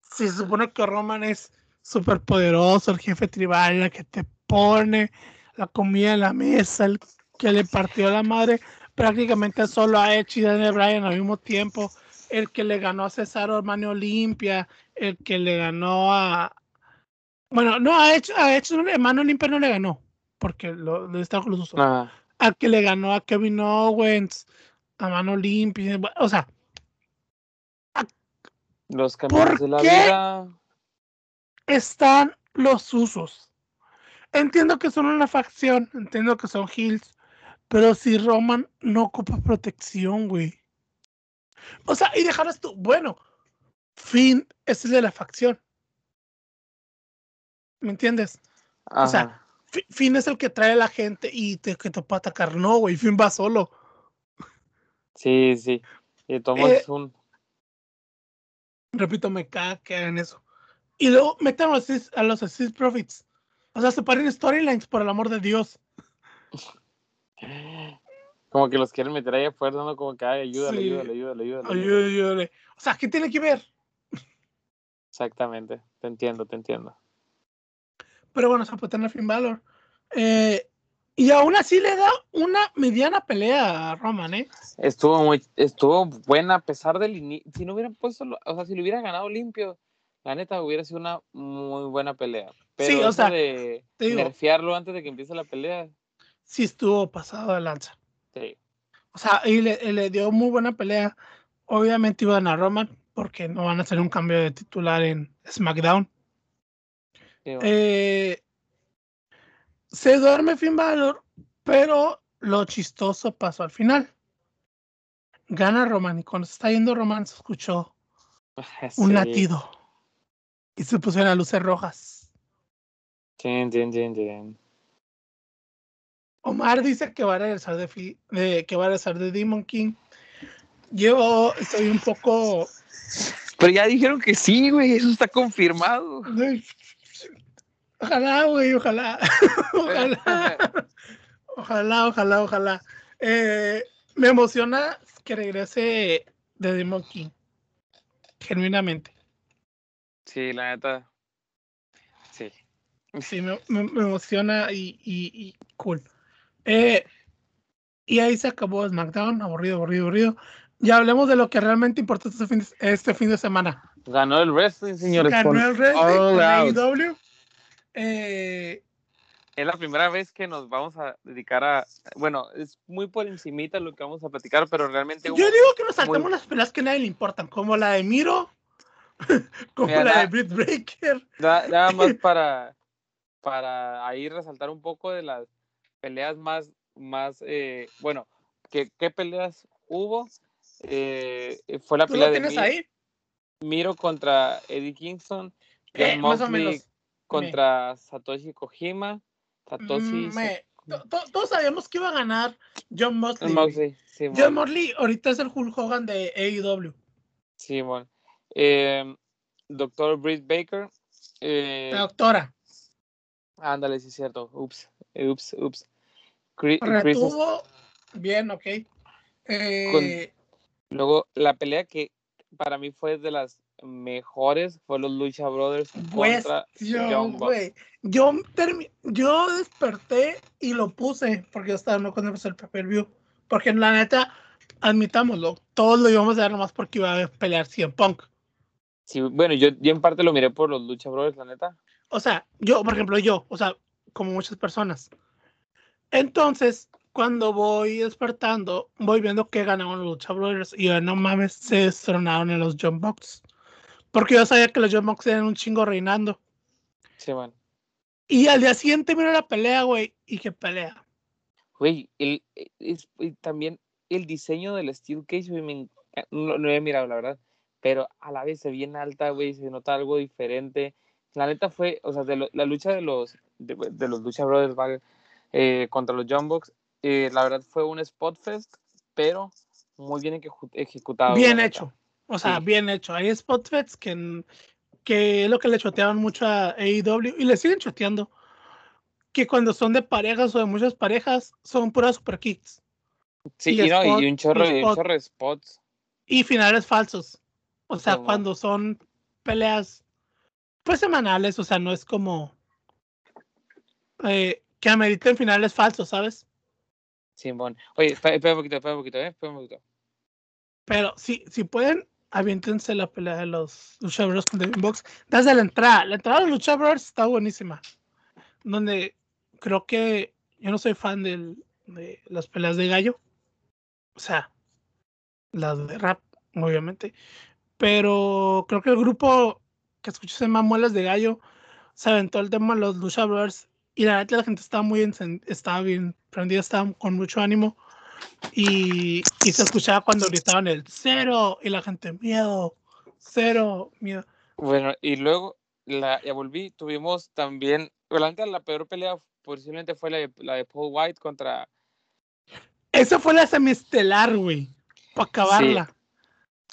se supone que Roman es súper poderoso, el jefe tribal, el que te pone la comida en la mesa, el que le partió la madre prácticamente solo a Edge y Daniel Bryan al mismo tiempo, el que le ganó a Cesaro Mano Olimpia, el que le ganó a. Bueno, no, a Edge, a Edge no le- Mano Olimpia no le ganó, porque lo, lo está con los usos. Ah, Al que le ganó a Kevin Owens, a Mano Olimpia, o sea, los caminos de la qué? vida. están los usos. Entiendo que son una facción, entiendo que son heels, pero si Roman no ocupa protección, güey. O sea, y dejarás tú, bueno, Finn es el de la facción. ¿Me entiendes? O sea, Finn es el que trae a la gente y te, que te puede atacar. No, güey, Finn va solo. Sí, sí. Y modos eh, un. Repito, me caga que hagan eso. Y luego meten a los, Assist- a los Assist Profits. O sea, separen storylines, por el amor de Dios. Como que los quieren meter ahí afuera, ¿no? Como que, ay, ayúdale, Sí. ayúdale, ayúdale, ayúdale. Ayúdale, ayúdale. O sea, ¿qué tiene que ver? Exactamente. Te entiendo, te entiendo. Pero bueno, se puede tener Finn Balor. Eh, y aún así le da una mediana pelea a Roman, ¿eh? Estuvo muy, estuvo buena a pesar del inicio. Si no hubieran puesto, o sea, si lo hubiera ganado limpio, la neta hubiera sido una muy buena pelea. Pero Sí, o sea, de te digo- nerfearlo antes de que empiece la pelea, Sí estuvo pasado de lanza. sí. O sea, y le, le dio muy buena pelea. Obviamente iba a Roman, porque no van a hacer un cambio de titular en SmackDown. sí, bueno. Eh, se duerme Finn Balor, pero lo chistoso pasó al final. Gana Roman y cuando se está yendo Roman se escuchó un Sí. latido y se pusieron las luces rojas. Omar dice que va a regresar de- que va a regresar de Demon King. Yo estoy un poco Pero ya dijeron que sí, güey, eso está confirmado. Ojalá, güey, ojalá. ojalá. Ojalá, ojalá, ojalá. Eh, me emociona que regrese de Demon King. Genuinamente. Sí, la neta. Sí. Sí, me, me- me emociona y, y- y cool. Eh, y ahí se acabó SmackDown. Aburrido, aburrido, aburrido. Ya hablemos de lo que realmente importa este fin de, este fin de semana. Ganó el wrestling, señores. Ganó el wrestling All Out. Eh, Es la primera vez que nos vamos a dedicar a. Bueno, es muy por encimita lo que vamos a platicar, pero realmente. Yo digo que nos saltamos muy- las peleas que a nadie le importan, como la de Miro, como Mira, la de Britt Breaker. na- nada más para, para ahí resaltar un poco de las peleas más. más eh, bueno, ¿qué, ¿qué peleas hubo? Eh, fue la ¿Tú pelea lo de tienes Mi- ahí? Miro contra Eddie Kingston. Eh, más o menos. Contra Satoshi Kojima. Satoshi Mm, todos sabíamos que iba a ganar John Mosley. Sí, John Mosley ahorita es el Hulk Hogan de AEW. Sí, bueno. Eh, doctor Britt Baker. Eh, La doctora. ándale, sí es cierto. Ups, ups, ups. Chris- Chris- Retuvo. Bien, ok. Eh, luego, la pelea que para mí fue de las mejores fue los Lucha Brothers Pues contra güey, yo, yo desperté y lo puse porque yo estaba no empezó el pay view Porque la neta, admitámoslo, todos lo íbamos a ver nomás porque iba a pelear CM Punk. Sí, bueno, yo, yo en parte lo miré por los Lucha Brothers, la neta. O sea, yo, por ejemplo, yo, o sea, como muchas personas. Entonces, cuando voy despertando, voy viendo que ganaron los Lucha Brothers y yo, no mames, se destronaron en los John Box. Porque yo sabía que los John Box eran un chingo reinando. Sí, bueno. Y al día siguiente miro la pelea, güey, y qué pelea. Güey, el, e- es- también el diseño del Steel Cage, güey, me no, no he mirado, la verdad, pero a la vez se bien alta, güey, se nota algo diferente. La neta fue, o sea, de lo- la lucha de los, de, de los Lucha Brothers eh, contra los John Bucks, eh, la verdad fue un spot fest, pero muy bien ejecu- ejecutado. Bien hecho. neta. O sea, Sí. bien hecho. Hay spot feds que, que es lo que le choteaban mucho a AEW y le siguen choteando. Que cuando son de parejas o de muchas parejas, son puras super kicks. Sí, y y, no, y un chorro, y un chorro de spots. Y finales falsos. O sea, cuando son peleas pues semanales, o sea, no es como eh, que ameriten finales falsos, ¿sabes? Simón. Oye, espera, espera un poquito, espera un poquito, eh, espera un poquito. Pero si, si pueden, aviéntense la pelea de los Lucha Bros con The Box. Desde la entrada. La entrada de los Lucha Bros está buenísima. Donde creo que yo no soy fan de las peleas de gallo. O sea, las de rap, obviamente. Pero creo que el grupo que escuché se Muelas de Gallo se aventó el tema de los Lucha Brothers. Y la neta la gente estaba muy estaba bien prendida, estaba con mucho ánimo. Y, y se escuchaba cuando gritaban el cero y la gente miedo, cero, miedo. Bueno, y luego la, ya volví, tuvimos también, neta, la peor pelea posiblemente fue la de, la de Paul White contra, Esa fue la semiestelar, güey. Para acabarla.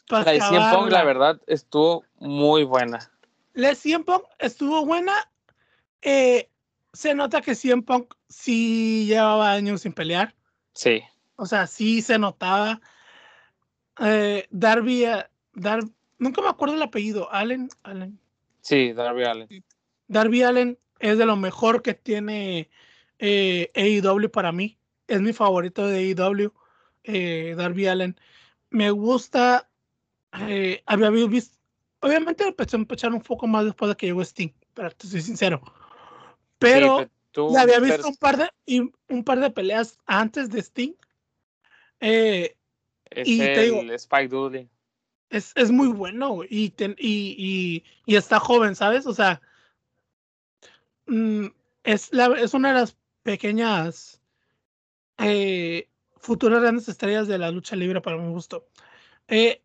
Pa' la de CM Punk, la verdad, estuvo muy buena. La de CM Punk estuvo buena. Eh, se nota que CM Punk sí llevaba años sin pelear. Sí, O sea, sí se notaba. Eh, Darby, eh, Dar- nunca me acuerdo el apellido. Allen, Allen. sí, Darby Allen. Darby Allen es de lo mejor que tiene eh, AEW para mí. Es mi favorito de AEW, eh, Darby Allen. Me gusta. eh, había visto. Obviamente empezó a empezar un poco más después de que llegó Sting, pero te soy sincero. Pero Sí, tú- le había pero- visto un par de, un par de peleas antes de Sting. Eh, es y te digo- el Spike Dudley. es, es muy bueno y, ten- y, y, y está joven, ¿sabes? O sea, mm, es, la, es una de las pequeñas eh, futuras grandes estrellas de la lucha libre para mi gusto. Eh,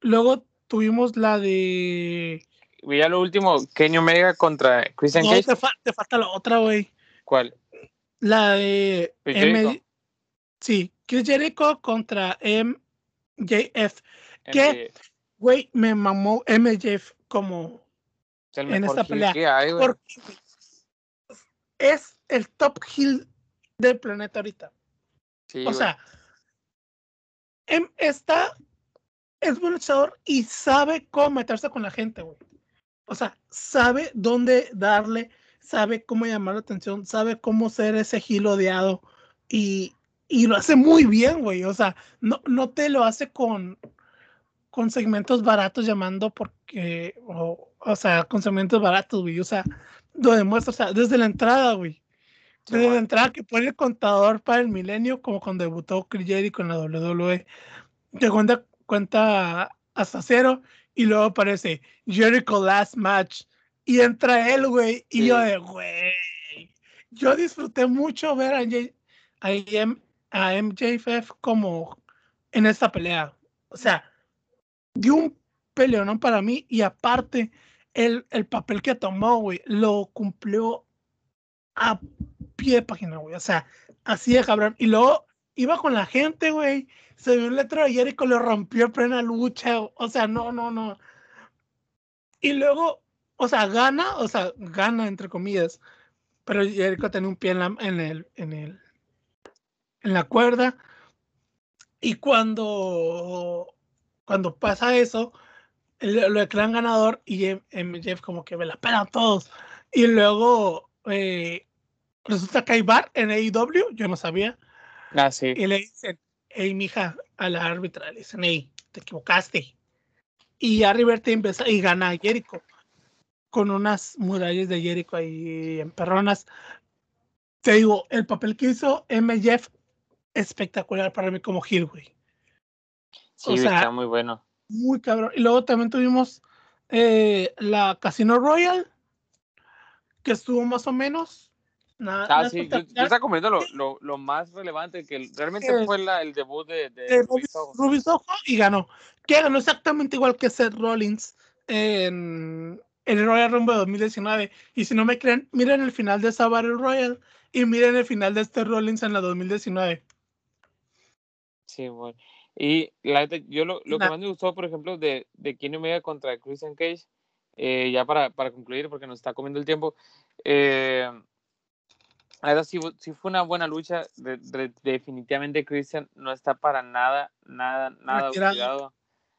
luego tuvimos la de... Ya lo último, Kenny Omega contra Christian No, Cage. te, fa- te falta la otra, güey. ¿Cuál? La de... M-. sí, Chris Jericho contra MJF. MJF. Güey, me mamó MJF como Es el en esta pelea. que hay, porque es el top heel del planeta ahorita. Sí, O sea, em- está, es buen luchador y sabe cómo meterse con la gente, güey. O sea, sabe dónde darle, sabe cómo llamar la atención, sabe cómo ser ese heel odiado y, y lo hace muy bien, güey. O sea, no, no te lo hace con, con segmentos baratos llamando porque, o, o sea, con segmentos baratos, güey. O sea, lo demuestra, o sea, desde la entrada, güey. Desde la entrada que pone el contador para el milenio, como cuando debutó Chris Jericho en la WWE, te cuenta, cuenta hasta cero y luego aparece Jericho Last Match y entra él, güey, y Sí. yo de, güey, yo disfruté mucho ver a, J- a, a MJF como en esta pelea. O sea, dio un peleonón para mí y aparte el, el papel que tomó, güey, lo cumplió a pie de página, güey. O sea, así de cabrón. Y luego iba con la gente, güey. Se vio un letrero de Jericho, lo rompió en plena lucha. O sea, no, no, no. Y luego, o sea, gana, o sea, gana entre comillas. Pero Jericho tenía un pie en, la, en el, en el, en la cuerda. Y cuando, cuando pasa eso, lo declaran ganador y Jeff como que me la pelan todos. Y luego eh, resulta que hay bar en AEW, yo no sabía. Ah, sí. Y le dicen, hey, mija, a la árbitra, le dicen, hey, te equivocaste. Y a River te empieza y gana a Jericho con unas murallas de Jericho ahí en perronas. Te digo, el papel que hizo MJF espectacular para mí como Hill, güey. Sí, está muy bueno. Muy cabrón. Y luego también tuvimos eh, la Casino Royal, que estuvo más o menos. Nada, ah, sí, yo, estaba comiendo lo, lo, lo, más relevante, que realmente fue la, el debut de, de, Ruby y ganó. Que ganó exactamente igual que Seth Rollins en, en el Royal Rumble 2019. Y si no me creen, miren el final de esa Battle Royal y miren el final de este Rollins en la 2019. Sí, bueno. Y la yo lo, lo que más me gustó, por ejemplo, de, de Kenny Omega contra Christian Cage, eh, ya para, para, concluir, porque nos está comiendo el tiempo, eh, sí, sí, fue una buena lucha. definitivamente Christian no está para nada, nada, nada obligado.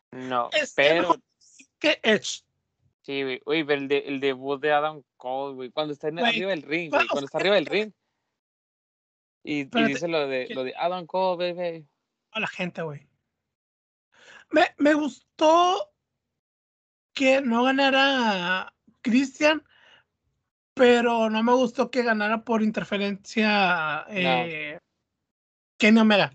No, pero... ¿Qué es? Sí, güey. Uy, pero el, de, el debut de Adam Cole, güey. Cuando está arriba del ring, güey. Cuando está arriba del ring. Y, y dice lo de, lo de Adam Cole, baby a la gente, güey. Me, me gustó que no ganara Christian, pero no me gustó que ganara por interferencia eh, Kenny Omega.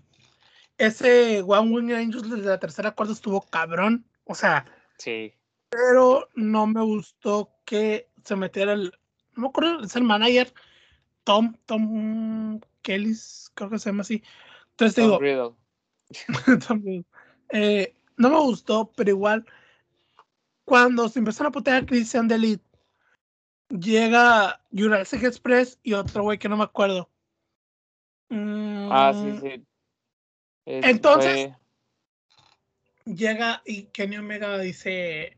Ese One Wing Angels de la tercera cuarta estuvo cabrón. O sea, sí. Pero no me gustó que se metiera el. No me acuerdo, es el manager Tom, Tom Kelly, creo que se llama así. Entonces digo. También. Eh, no me gustó, pero igual, cuando se empezaron a putear a Christian de llega Jurassic Express y otro güey que no me acuerdo. ah, sí, mm, sí. Entonces, llega y Kenny Omega dice: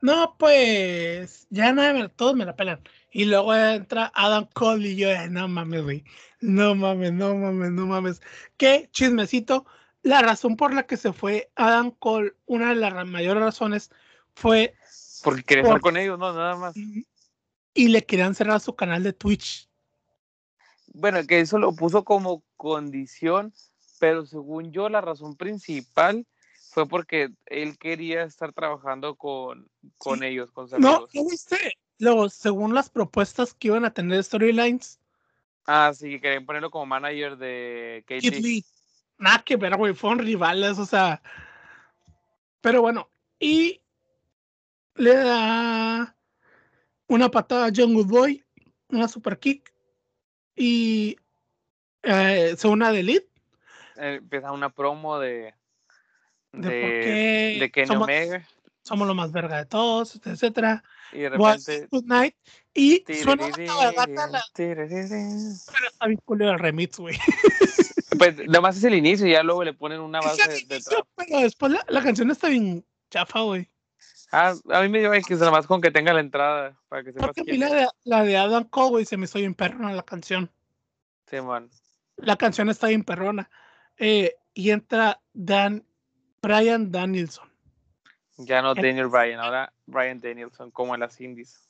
No, pues ya nada, todos me la pelan. Y luego entra Adam Cole y yo, no mames, güey. No mames, no mames, no mames. Qué chismecito la razón por la que se fue Adam Cole, una de las mayores razones fue... Porque quería estar con ellos, no, nada más. Y le querían cerrar su canal de Twitch. Bueno, que eso lo puso como condición, pero según yo la razón principal fue porque él quería estar trabajando con, con ellos, con No, ¿qué viste? Luego, según las propuestas que iban a tener storylines. Ah, sí, querían ponerlo como manager de KT nada que ver, güey, fueron rivales, o sea. Pero bueno, y le da una patada a John Goodboy, una super kick, y eh, se una de Elite. Eh, empieza una promo de. De, de, de Kenny somos, Omega. Somos lo más verga de todos, etcétera. Y de repente. Good night. Y suena la Pero está bien el remix, güey. Pues nada más es el inicio y ya luego le ponen una base de, de Pero después la, canción está bien chafa, güey. Ah, a mí me dio que nada más con que tenga la entrada para que sepas Porque a mí la de, la de Adam Cole, güey, se me hizo bien perrona la canción. Sí, man. La canción está bien perrona. Eh, y entra Dan, Brian Danielson. Ya no Daniel Bryan, ahora Brian Danielson, como en las indies.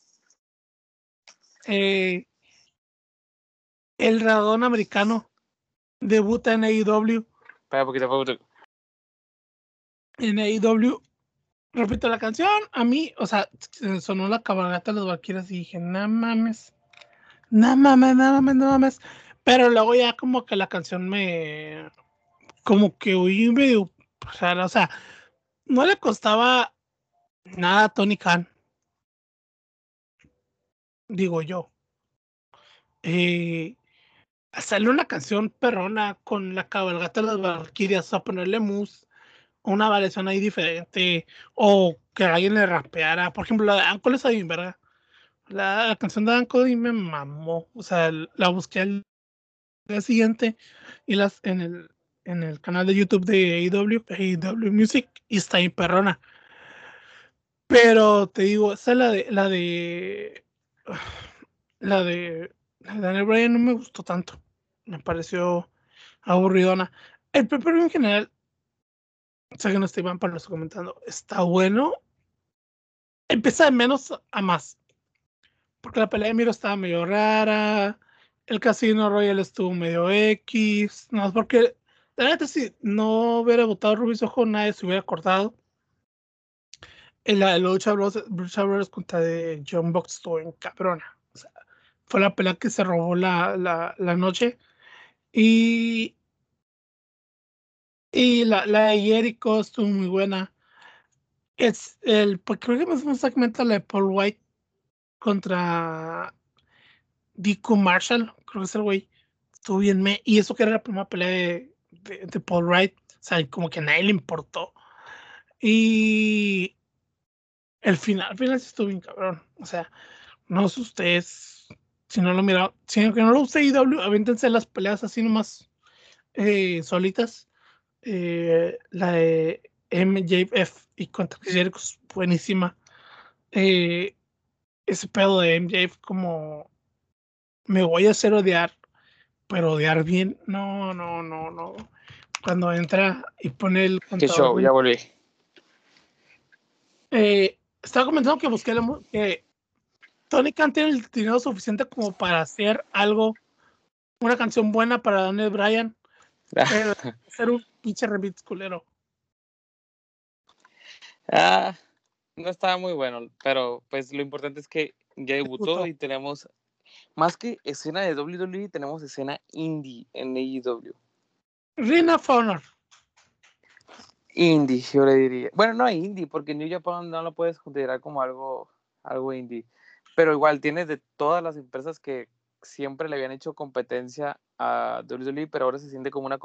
Eh, el radón americano debuta en AEW. Espera poquito, poquito. En AEW, repito la canción, a mí, o sea, sonó la cabalgata de los vaqueros y dije, no mames, no mames, no mames, no mames. Pero luego ya como que la canción me, como que oí medio, o sea, o sea, no le costaba nada a Tony Khan. Digo yo. Eh, hacerle una canción perrona con la cabalgata de las Valkyrias, a ponerle mus, una variación ahí diferente, o que alguien le rapeara. Por ejemplo, la de Uncle está bien, ¿verdad? La, canción de Cody me mamó. O sea, la busqué al día siguiente y las en el, en el canal de YouTube de AEW, AEW Music, y está en perrona. Pero te digo, esa es la de la de, la de Daniel Bryan no me gustó tanto. Me pareció aburridona. El Pepper en general, sé que no estoy mal para lo estoy comentando, está bueno. Empieza de menos a más. Porque la pelea de Miro estaba medio rara. El Casino Royal estuvo medio X. No, porque la verdad si no hubiera votado Rubis Ojo, nadie se hubiera cortado. En la, lucha Brothers contra de John Box estuvo en cabrona. O sea, fue la pelea que se robó la, la noche. Y, y la, la de Jericho estuvo muy buena. Es el, pues creo que más segmento la de Paul White contra Dico Marshall, creo que es el güey. Estuvo bien me. Y eso que era la primera pelea de, de, Paul Wright. O sea, como que a nadie le importó. Y el final, el final sí estuvo bien cabrón. O sea, no sé ustedes, si no lo miraron, si que no lo usé IW, avéntense las peleas así nomás eh, solitas. Eh, la de MJF y contra Jericho es buenísima. Eh, ese pedo de MJF como me voy a hacer odiar, pero odiar bien, no, no, no, no. Cuando entra y pone el ¿Qué show? Ya volví. Eh, estaba comentando que busqué la, que Tony Khan tiene el dinero suficiente como para hacer algo, una canción buena para Daniel Bryan, hacer un pinche remix culero. Ah, no estaba muy bueno, pero pues lo importante es que ya debutó y tenemos más que escena de WWE, tenemos escena indie en AEW. Ring of Honor. Indie, yo le diría. Bueno, no indie, porque New Japan no lo puedes considerar como algo, algo indie. Pero igual tiene de todas las empresas que siempre le habían hecho competencia a WWE, pero ahora se siente como una,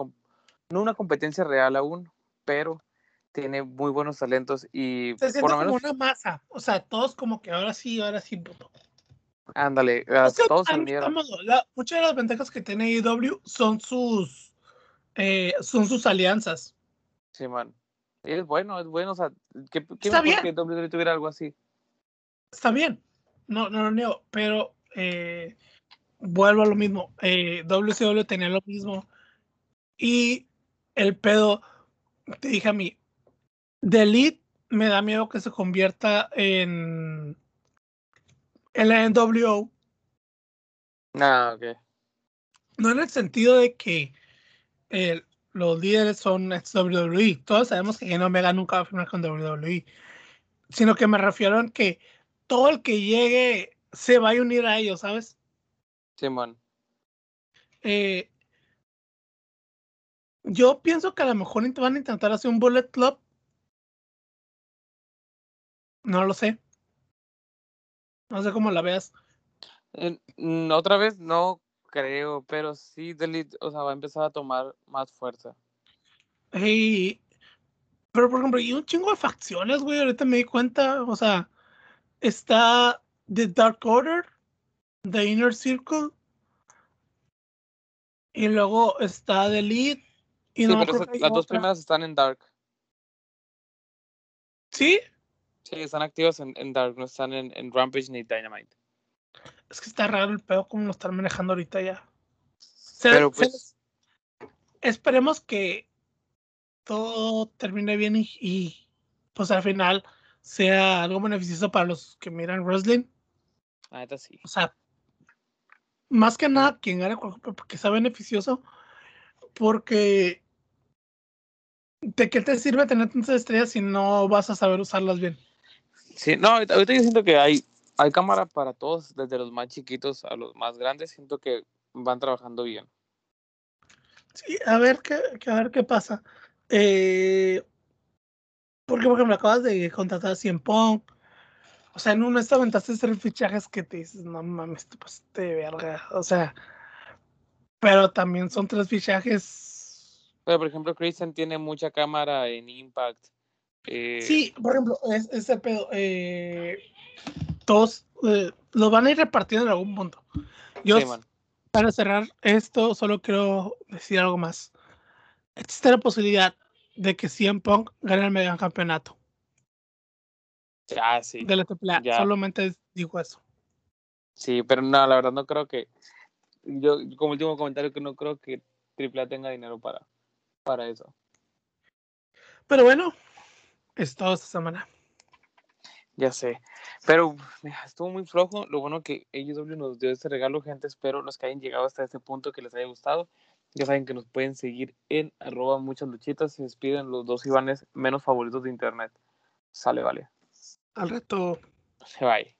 no una competencia real aún, pero tiene muy buenos talentos y se siente por lo menos, como una masa, o sea, todos como que ahora sí, ahora sí, puto. Ándale, todos se unieron. muchas de las ventajas que tiene IW son sus eh, son sus alianzas. Sí, man. Es bueno, es bueno, o sea, ¿qué, qué Está bien. que WWE tuviera algo así? Está bien, no, no lo niego, pero eh, vuelvo a lo mismo. Eh, WCW tenía lo mismo y el pedo, te dije a mí, The Elite me da miedo que se convierta en, en la NWO. Ah, ok. No en el sentido de que los líderes son WWE. Todos sabemos que Kenny Omega nunca va a firmar con WWE. Sino que me refiero a que todo el que llegue se va a unir a ellos, ¿sabes? Simón. Eh, yo pienso que a lo mejor van a intentar hacer un Bullet Club no lo sé. No sé cómo la veas. Mm, otra vez no creo, pero sí Delete, o sea, va a empezar a tomar más fuerza. Hey, pero por ejemplo, hay un chingo de facciones, güey, ahorita me di cuenta, o sea, está The Dark Order, The Inner Circle, y luego está The Elite. Y sí, pero las dos primeras están en Dark. ¿Sí? Sí, están activos en, Dark, no están en, Rampage ni Dynamite. Es que está raro el pedo como lo están manejando ahorita ya. Pero pues. esperemos que todo termine bien y, pues al final sea algo beneficioso para los que miran wrestling. Ah, sí. O sea, más que nada quien gane porque sea beneficioso, porque ¿de qué te sirve tener tantas estrellas si no vas a saber usarlas bien? Sí, no, ahorita, yo siento que hay, hay cámara para todos, desde los más chiquitos a los más grandes, siento que van trabajando bien. Sí, a ver qué, a ver qué pasa. Eh, porque, por ejemplo, acabas de contratar a Cien Pong. O sea, en un momento aventaste tres fichajes que te dices, no mames, te pasaste de verga. O sea, pero también son tres fichajes. Pero, por ejemplo, Christian tiene mucha cámara en Impact. Eh, sí, por ejemplo, es, ese pedo. Eh, todos eh, los van a ir repartiendo en algún punto. Yo, Sí, para cerrar esto, solo quiero decir algo más. Existe la posibilidad de que CM Punk gane el mega campeonato Ah, sí. de la AAA. Ya. Solamente digo eso. Sí, pero no, la verdad no creo que. Yo, como último comentario, que no creo que AAA tenga dinero para, para eso. Pero bueno, es todo esta semana. Ya sé. Pero mira, estuvo muy flojo. Lo bueno que AEW nos dio este regalo, gente. Espero los que hayan llegado hasta este punto que les haya gustado. Ya saben que nos pueden seguir en arroba muchas luchitas. Se despiden los dos Ivanes menos favoritos de internet. Sale, vale. Al rato. Bye.